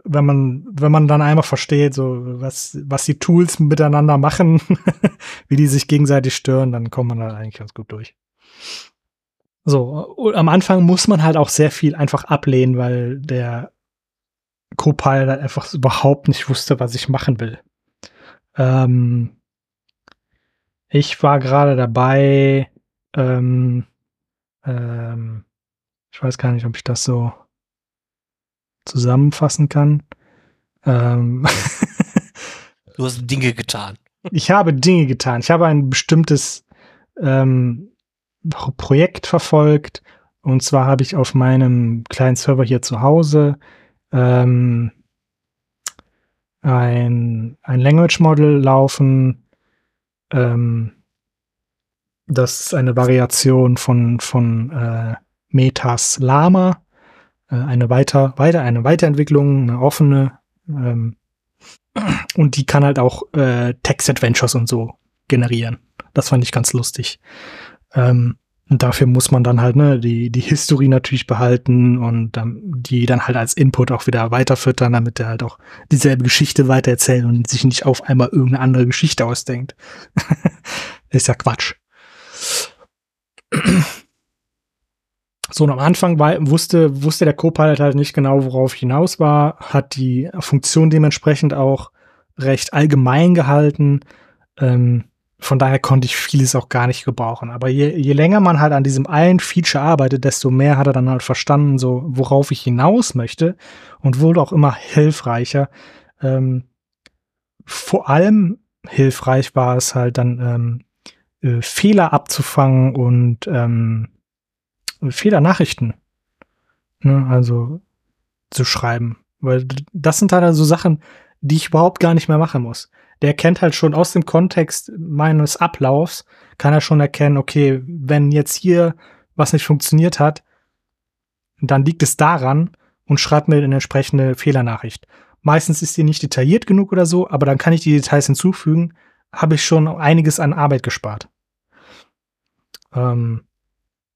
wenn man, wenn man dann einmal versteht, so was, was die Tools miteinander machen, wie die sich gegenseitig stören, dann kommt man da eigentlich ganz gut durch. So, am Anfang muss man halt auch sehr viel einfach ablehnen, weil der Copilot einfach überhaupt nicht wusste, was ich machen will. Ähm, ich war gerade dabei, ähm, ähm, ich weiß gar nicht, ob ich das so zusammenfassen kann. Ähm du hast Dinge getan. Ich habe Dinge getan. Ich habe ein bestimmtes ähm, Projekt verfolgt. Und zwar habe ich auf meinem kleinen Server hier zu Hause ähm, ein, ein Language Model laufen. Ähm, das ist eine Variation von, von äh, Metas Lama. Äh, eine weiter, weiter, eine Weiterentwicklung, eine offene. Ähm, und die kann halt auch äh, Text-Adventures und so generieren. Das fand ich ganz lustig. Ähm, und dafür muss man dann halt ne, die, die History natürlich behalten und ähm, die dann halt als Input auch wieder weiterfüttern, damit er halt auch dieselbe Geschichte weitererzählt und sich nicht auf einmal irgendeine andere Geschichte ausdenkt. ist ja Quatsch. So, und am Anfang war, wusste, wusste der Copilot halt nicht genau, worauf ich hinaus war, hat die Funktion dementsprechend auch recht allgemein gehalten. Ähm, von daher konnte ich vieles auch gar nicht gebrauchen. Aber je, je länger man halt an diesem einen Feature arbeitet, desto mehr hat er dann halt verstanden, so worauf ich hinaus möchte und wurde auch immer hilfreicher. Ähm, vor allem hilfreich war es halt dann ähm, äh, Fehler abzufangen und ähm, Fehlernachrichten, ne, also zu schreiben. Weil das sind halt so Sachen, die ich überhaupt gar nicht mehr machen muss. Der kennt halt schon aus dem Kontext meines Ablaufs, kann er schon erkennen, okay, wenn jetzt hier was nicht funktioniert hat, dann liegt es daran und schreibt mir eine entsprechende Fehlernachricht. Meistens ist die nicht detailliert genug oder so, aber dann kann ich die Details hinzufügen, habe ich schon einiges an Arbeit gespart. Ähm,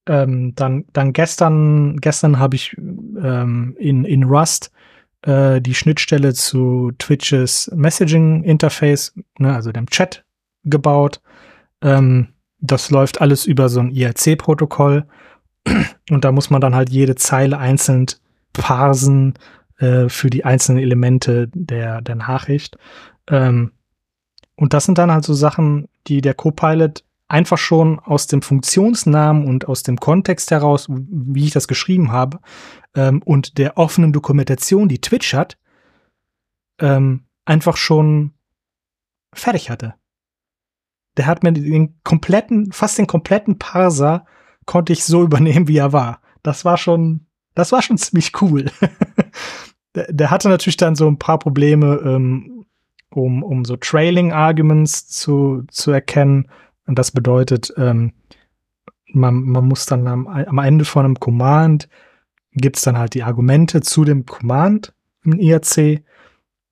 ähm, dann, dann gestern, gestern habe ich ähm, in, in Rust äh, die Schnittstelle zu Twitches Messaging Interface, ne, also dem Chat, gebaut. Ähm, das läuft alles über so ein IRC-Protokoll. Und da muss man dann halt jede Zeile einzeln parsen äh, für die einzelnen Elemente der, der Nachricht. Ähm, und das sind dann halt so Sachen, die der Copilot einfach schon aus dem Funktionsnamen und aus dem Kontext heraus, wie ich das geschrieben habe, ähm, und der offenen Dokumentation, die Twitch hat, ähm, einfach schon fertig hatte. Der hat mir den kompletten, fast den kompletten Parser konnte ich so übernehmen, wie er war. Das war schon, das war schon ziemlich cool. der, der, hatte natürlich dann so ein paar Probleme, ähm, um, um so Trailing Arguments zu, zu erkennen. Und das bedeutet, ähm, man, man muss dann am, am Ende von einem Command gibt es dann halt die Argumente zu dem Command im IRC.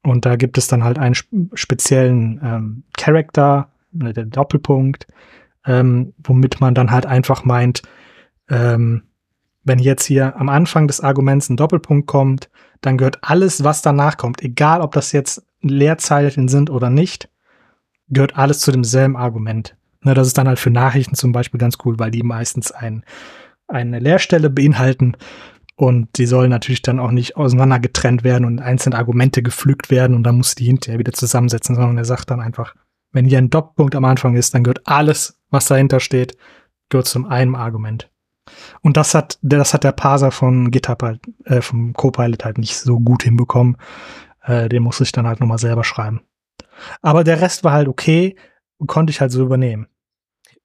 Und da gibt es dann halt einen speziellen ähm, Character, ne, der Doppelpunkt, ähm, womit man dann halt einfach meint, ähm, wenn jetzt hier am Anfang des Arguments ein Doppelpunkt kommt, dann gehört alles, was danach kommt, egal ob das jetzt Leerzeilen sind oder nicht, gehört alles zu demselben Argument. Ne, das ist dann halt für Nachrichten zum Beispiel ganz cool, weil die meistens ein, eine Leerstelle beinhalten und die sollen natürlich dann auch nicht auseinander getrennt werden und einzelne Argumente gepflügt werden und dann muss die hinterher wieder zusammensetzen, sondern er sagt dann einfach, wenn hier ein Doppelpunkt am Anfang ist, dann gehört alles, was dahinter steht, gehört zum einem Argument. Und das hat, das hat der Parser von GitHub halt, äh, vom Copilot halt nicht so gut hinbekommen. Äh, den muss ich dann halt nochmal selber schreiben. Aber der Rest war halt okay, konnte ich halt so übernehmen.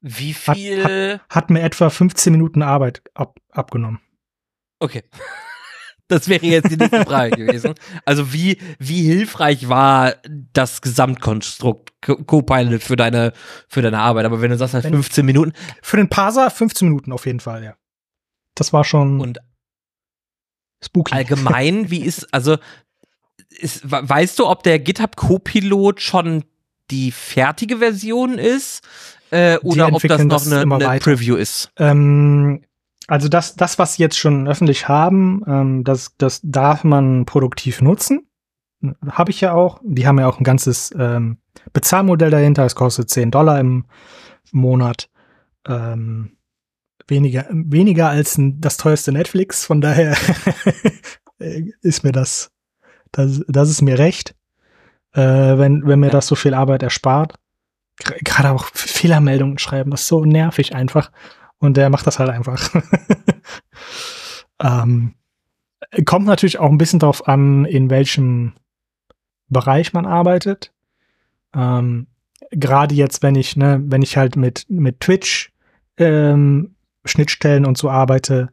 Wie viel? Hat, hat, hat mir etwa 15 Minuten Arbeit ab, abgenommen. Okay. Das wäre jetzt die nächste Frage gewesen. Also wie, wie hilfreich war das Gesamtkonstrukt Copilot für deine, für deine Arbeit? Aber wenn du sagst halt 15 Minuten. Für den Parser 15 Minuten auf jeden Fall, ja. Das war schon und spooky. Allgemein, wie ist, also, ist, weißt du, ob der GitHub Copilot schon die fertige Version ist? Äh, oder ob das noch eine, eine Preview ist? Ähm, also das, das, was sie jetzt schon öffentlich haben, ähm, das, das darf man produktiv nutzen. Habe ich ja auch. Die haben ja auch ein ganzes ähm, Bezahlmodell dahinter. Es kostet 10 Dollar im Monat. Ähm, weniger, weniger als ein, das teuerste Netflix. Von daher ist mir das, das, das ist mir recht, äh, wenn, wenn mir das so viel Arbeit erspart. Gerade auch Fehlermeldungen schreiben, das ist so nervig einfach. Und der macht das halt einfach. ähm, kommt natürlich auch ein bisschen darauf an, in welchem Bereich man arbeitet. Ähm, Gerade jetzt, wenn ich, ne, wenn ich halt mit, mit Twitch ähm, Schnittstellen und so arbeite,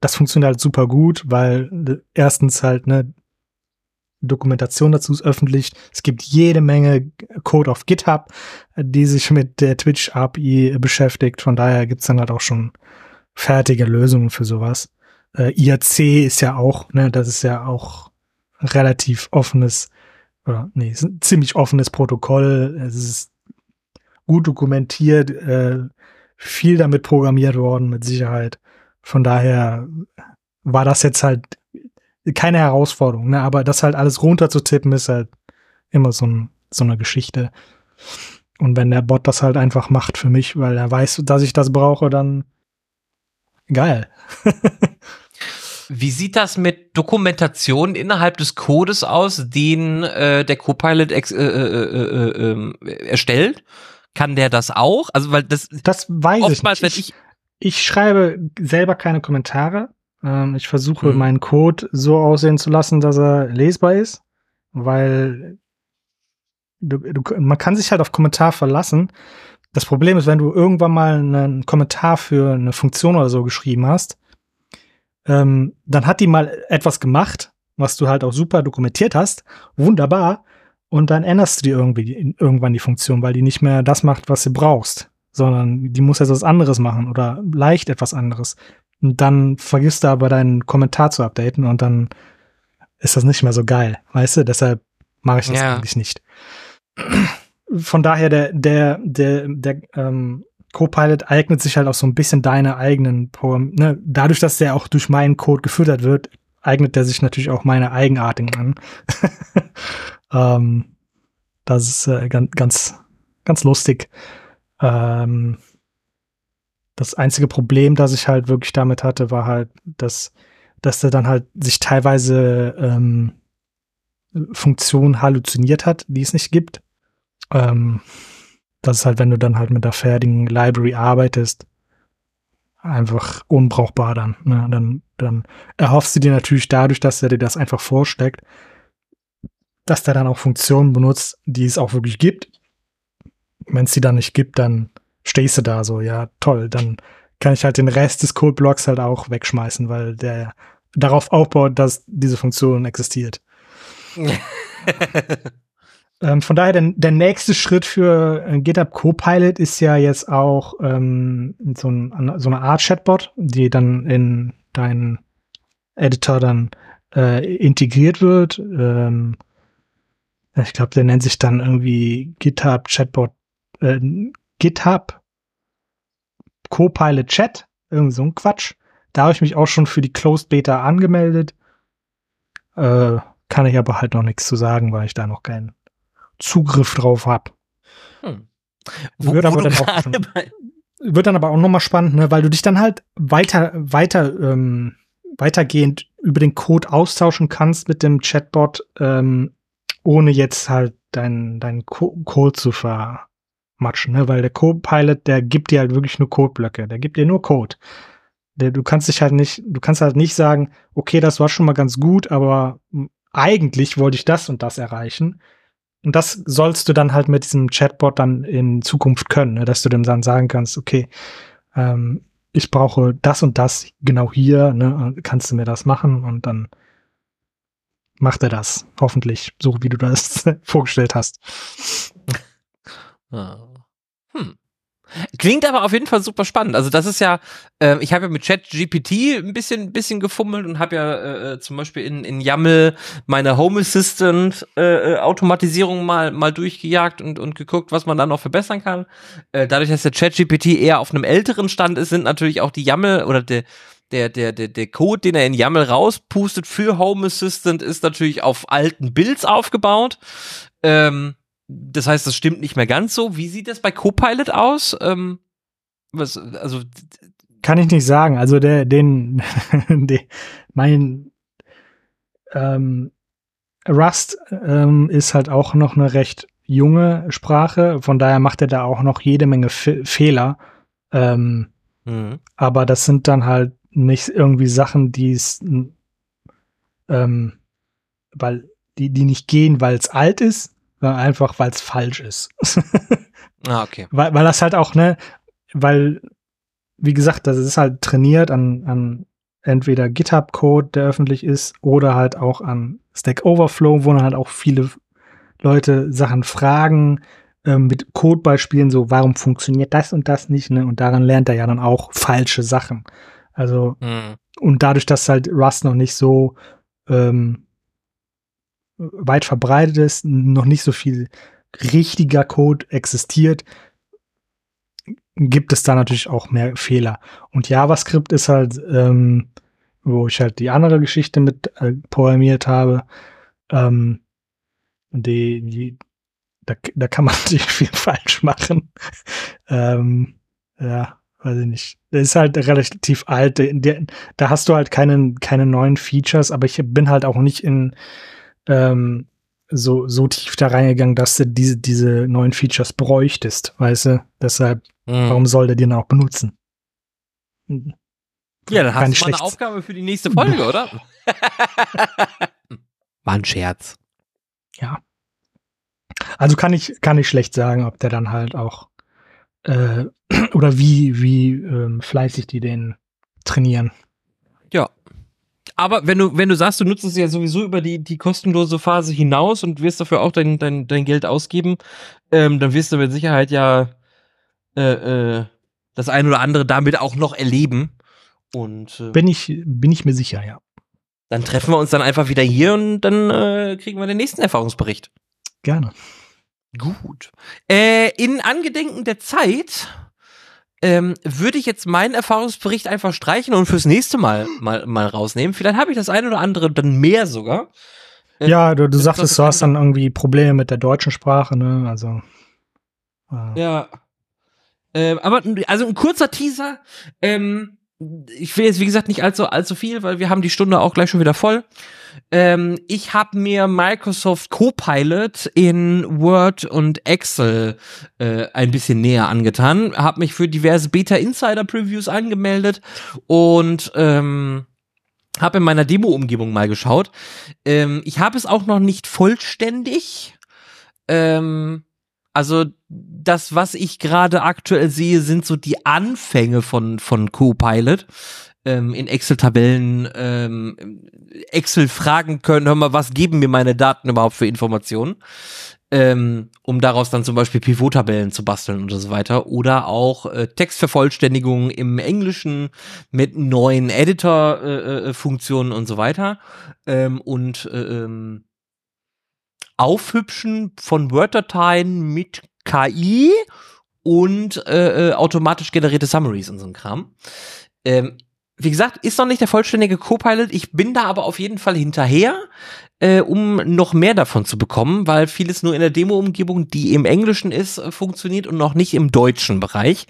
das funktioniert halt super gut, weil erstens halt, ne, Dokumentation dazu ist öffentlich. Es gibt jede Menge Code auf GitHub, die sich mit der Twitch API beschäftigt. Von daher gibt's dann halt auch schon fertige Lösungen für sowas. Äh, IAC ist ja auch, ne, das ist ja auch relativ offenes, oder nee, ist ein ziemlich offenes Protokoll. Es ist gut dokumentiert, äh, viel damit programmiert worden, mit Sicherheit. Von daher war das jetzt halt keine Herausforderung, ne? aber das halt alles runterzutippen ist halt immer so, ein, so eine Geschichte. Und wenn der Bot das halt einfach macht für mich, weil er weiß, dass ich das brauche, dann geil. Wie sieht das mit Dokumentation innerhalb des Codes aus, den äh, der Copilot äh, äh, äh, äh, ähm, erstellt? Kann der das auch? Also weil das das weiß ich nicht. Ich, ich schreibe selber keine Kommentare. Ähm, ich versuche mhm. meinen Code so aussehen zu lassen, dass er lesbar ist, weil du, du, man kann sich halt auf Kommentar verlassen. Das Problem ist, wenn du irgendwann mal einen Kommentar für eine Funktion oder so geschrieben hast, ähm, dann hat die mal etwas gemacht, was du halt auch super dokumentiert hast. Wunderbar. und dann änderst du dir irgendwie irgendwann die Funktion, weil die nicht mehr das macht, was du brauchst, sondern die muss jetzt was anderes machen oder leicht etwas anderes. Dann vergisst du aber deinen Kommentar zu updaten und dann ist das nicht mehr so geil, weißt du? Deshalb mache ich das ja. eigentlich nicht. Von daher der der der der ähm, Copilot eignet sich halt auch so ein bisschen deine eigenen Programm. Ne? Dadurch, dass der auch durch meinen Code gefüttert wird, eignet der sich natürlich auch meine Eigenartigen an. ähm, das ist äh, ganz, ganz, ganz lustig. Ähm, das einzige Problem, das ich halt wirklich damit hatte, war halt, dass, dass der dann halt sich teilweise ähm, Funktionen halluziniert hat, die es nicht gibt. Ähm, das ist halt, wenn du dann halt mit der fertigen Library arbeitest, einfach unbrauchbar dann. Ne? Dann, dann erhoffst du dir natürlich dadurch, dass er dir das einfach vorsteckt, dass der dann auch Funktionen benutzt, die es auch wirklich gibt. Wenn es die dann nicht gibt, dann stehst du da so, ja, toll, dann kann ich halt den Rest des Codeblocks halt auch wegschmeißen, weil der darauf aufbaut, dass diese Funktion existiert. ähm, von daher, der, der nächste Schritt für äh, GitHub Copilot ist ja jetzt auch ähm, so, ein, so eine Art Chatbot, die dann in deinen Editor dann äh, integriert wird. Ähm, ich glaube, der nennt sich dann irgendwie GitHub Chatbot, äh, GitHub Copilot Chat, irgend so ein Quatsch. Da habe ich mich auch schon für die Closed Beta angemeldet. Äh, kann ich aber halt noch nichts zu sagen, weil ich da noch keinen Zugriff drauf habe. Hm. Wird aber dann auch schon, wird dann aber auch nochmal spannend, ne, weil du dich dann halt weiter, weiter, ähm, weitergehend über den Code austauschen kannst mit dem Chatbot, ähm, ohne jetzt halt deinen dein Code zu vermatschen, ne? Weil der Copilot, der gibt dir halt wirklich nur Codeblöcke, der gibt dir nur Code. Der, du kannst dich halt nicht, du kannst halt nicht sagen, okay, das war schon mal ganz gut, aber eigentlich wollte ich das und das erreichen. Und das sollst du dann halt mit diesem Chatbot dann in Zukunft können, ne? dass du dem dann sagen kannst, okay, ähm, ich brauche das und das genau hier, ne? kannst du mir das machen und dann macht er das. Hoffentlich, so wie du das vorgestellt hast. Ah. Klingt aber auf jeden Fall super spannend. Also das ist ja, äh, ich habe ja mit ChatGPT ein bisschen, bisschen gefummelt und habe ja äh, äh, zum Beispiel in, in YAML meine Home Assistant äh, äh, Automatisierung mal mal durchgejagt und und geguckt, was man da noch verbessern kann. Äh, dadurch, dass der ChatGPT eher auf einem älteren Stand ist, sind natürlich auch die YAML oder der der, der, der, der Code, den er in YAML rauspustet für Home Assistant, ist natürlich auf alten Builds aufgebaut. Ähm, das heißt, das stimmt nicht mehr ganz so. Wie sieht das bei Copilot aus? Ähm, was, also kann ich nicht sagen. Also der, den, den mein ähm, Rust ähm, ist halt auch noch eine recht junge Sprache. Von daher macht er da auch noch jede Menge F Fehler. Ähm, mhm. Aber das sind dann halt nicht irgendwie Sachen, die es, ähm, weil die, die nicht gehen, weil es alt ist, sondern einfach, weil es falsch ist. ah, okay. Weil, weil das halt auch, ne, weil, wie gesagt, das ist halt trainiert an, an entweder GitHub-Code, der öffentlich ist, oder halt auch an Stack Overflow, wo dann halt auch viele Leute Sachen fragen, ähm, mit Codebeispielen, so, warum funktioniert das und das nicht, ne? Und daran lernt er ja dann auch falsche Sachen. Also, mhm. und dadurch, dass halt Rust noch nicht so ähm, weit verbreitet ist, noch nicht so viel richtiger Code existiert, gibt es da natürlich auch mehr Fehler. Und JavaScript ist halt, ähm, wo ich halt die andere Geschichte mit äh, programmiert habe, ähm, die, die, da, da kann man natürlich viel falsch machen. ähm, ja, weiß ich nicht. Der ist halt relativ alt. Da hast du halt keine, keine neuen Features, aber ich bin halt auch nicht in ähm, so, so tief da reingegangen, dass du diese, diese neuen Features bräuchtest, weißt du? Deshalb, mhm. warum soll der den auch benutzen? Ja, dann hast du mal eine Aufgabe für die nächste Folge, oder? War ein Scherz. Ja. Also kann ich, kann ich schlecht sagen, ob der dann halt auch äh, oder wie, wie ähm, fleißig die den trainieren. Ja. Aber wenn du, wenn du sagst, du nutzt es ja sowieso über die, die kostenlose Phase hinaus und wirst dafür auch dein, dein, dein Geld ausgeben, ähm, dann wirst du mit Sicherheit ja äh, äh, das ein oder andere damit auch noch erleben. Und äh, bin ich, bin ich mir sicher, ja. Dann treffen wir uns dann einfach wieder hier und dann äh, kriegen wir den nächsten Erfahrungsbericht. Gerne. Gut. Äh, in Angedenken der Zeit ähm, würde ich jetzt meinen Erfahrungsbericht einfach streichen und fürs nächste Mal mal, mal rausnehmen. Vielleicht habe ich das eine oder andere dann mehr sogar. Äh, ja, du, du sagtest, du hast dann irgendwie Probleme mit der deutschen Sprache, ne? Also. Äh. Ja. Äh, aber also ein kurzer Teaser. Ähm, ich will jetzt wie gesagt nicht allzu allzu viel, weil wir haben die Stunde auch gleich schon wieder voll. Ähm, ich habe mir Microsoft Copilot in Word und Excel äh, ein bisschen näher angetan, habe mich für diverse Beta Insider Previews angemeldet und ähm, habe in meiner Demo-Umgebung mal geschaut. Ähm, ich habe es auch noch nicht vollständig. Ähm, also das, was ich gerade aktuell sehe, sind so die Anfänge von, von Copilot. Ähm, in Excel-Tabellen ähm, Excel fragen können, hör mal, was geben mir meine Daten überhaupt für Informationen? Ähm, um daraus dann zum Beispiel Pivot-Tabellen zu basteln und so weiter. Oder auch äh, Textvervollständigung im Englischen mit neuen Editor-Funktionen äh, äh und so weiter. Ähm, und äh, ähm, Aufhübschen von Word-Dateien mit KI und äh, äh, automatisch generierte Summaries und so ein Kram. Ähm, wie gesagt, ist noch nicht der vollständige Copilot. Ich bin da aber auf jeden Fall hinterher, äh, um noch mehr davon zu bekommen, weil vieles nur in der Demo-Umgebung, die im Englischen ist, äh, funktioniert und noch nicht im deutschen Bereich.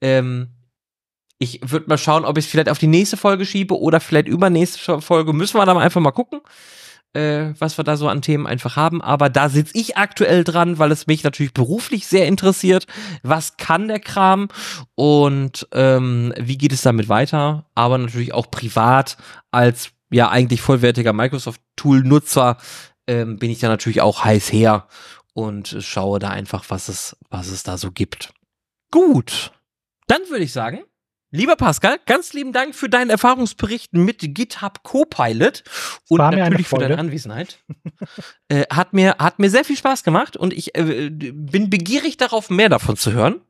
Ähm, ich würde mal schauen, ob ich es vielleicht auf die nächste Folge schiebe oder vielleicht übernächste Folge. Müssen wir dann einfach mal gucken äh, was wir da so an Themen einfach haben. Aber da sitze ich aktuell dran, weil es mich natürlich beruflich sehr interessiert. Was kann der Kram und ähm, wie geht es damit weiter? Aber natürlich auch privat als ja eigentlich vollwertiger Microsoft-Tool-Nutzer ähm, bin ich da natürlich auch heiß her und schaue da einfach, was es, was es da so gibt. Gut, dann würde ich sagen, Lieber Pascal, ganz lieben Dank für deinen Erfahrungsbericht mit GitHub Copilot und natürlich für deine Anwesenheit. äh, hat mir hat mir sehr viel Spaß gemacht und ich äh, bin begierig darauf, mehr davon zu hören.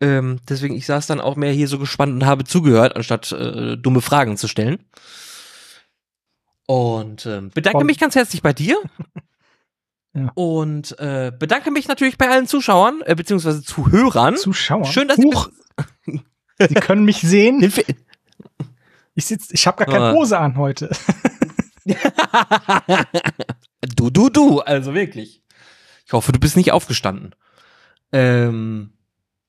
Ähm, deswegen ich saß dann auch mehr hier so gespannt und habe zugehört, anstatt äh, dumme Fragen zu stellen. Und äh, bedanke und. mich ganz herzlich bei dir. Ja. Und äh, bedanke mich natürlich bei allen Zuschauern, äh, beziehungsweise Zuhörern. Zuschauern? Schön, dass Huch. ihr Sie können mich sehen. Ich sitze, ich habe gar keine. Hose an heute. du, du, du, also wirklich. Ich hoffe, du bist nicht aufgestanden. Ähm,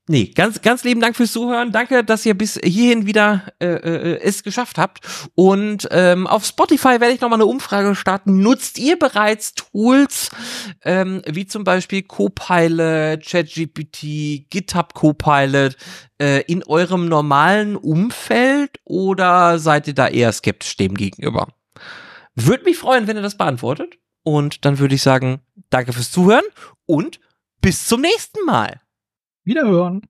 Nee, ganz, ganz lieben Dank fürs Zuhören. Danke, dass ihr bis hierhin wieder äh, äh, es geschafft habt. Und ähm, auf Spotify werde ich nochmal eine Umfrage starten. Nutzt ihr bereits Tools ähm, wie zum Beispiel Copilot, ChatGPT, GitHub Copilot äh, in eurem normalen Umfeld oder seid ihr da eher skeptisch dem gegenüber? Würde mich freuen, wenn ihr das beantwortet. Und dann würde ich sagen, danke fürs Zuhören und bis zum nächsten Mal. Wiederhören.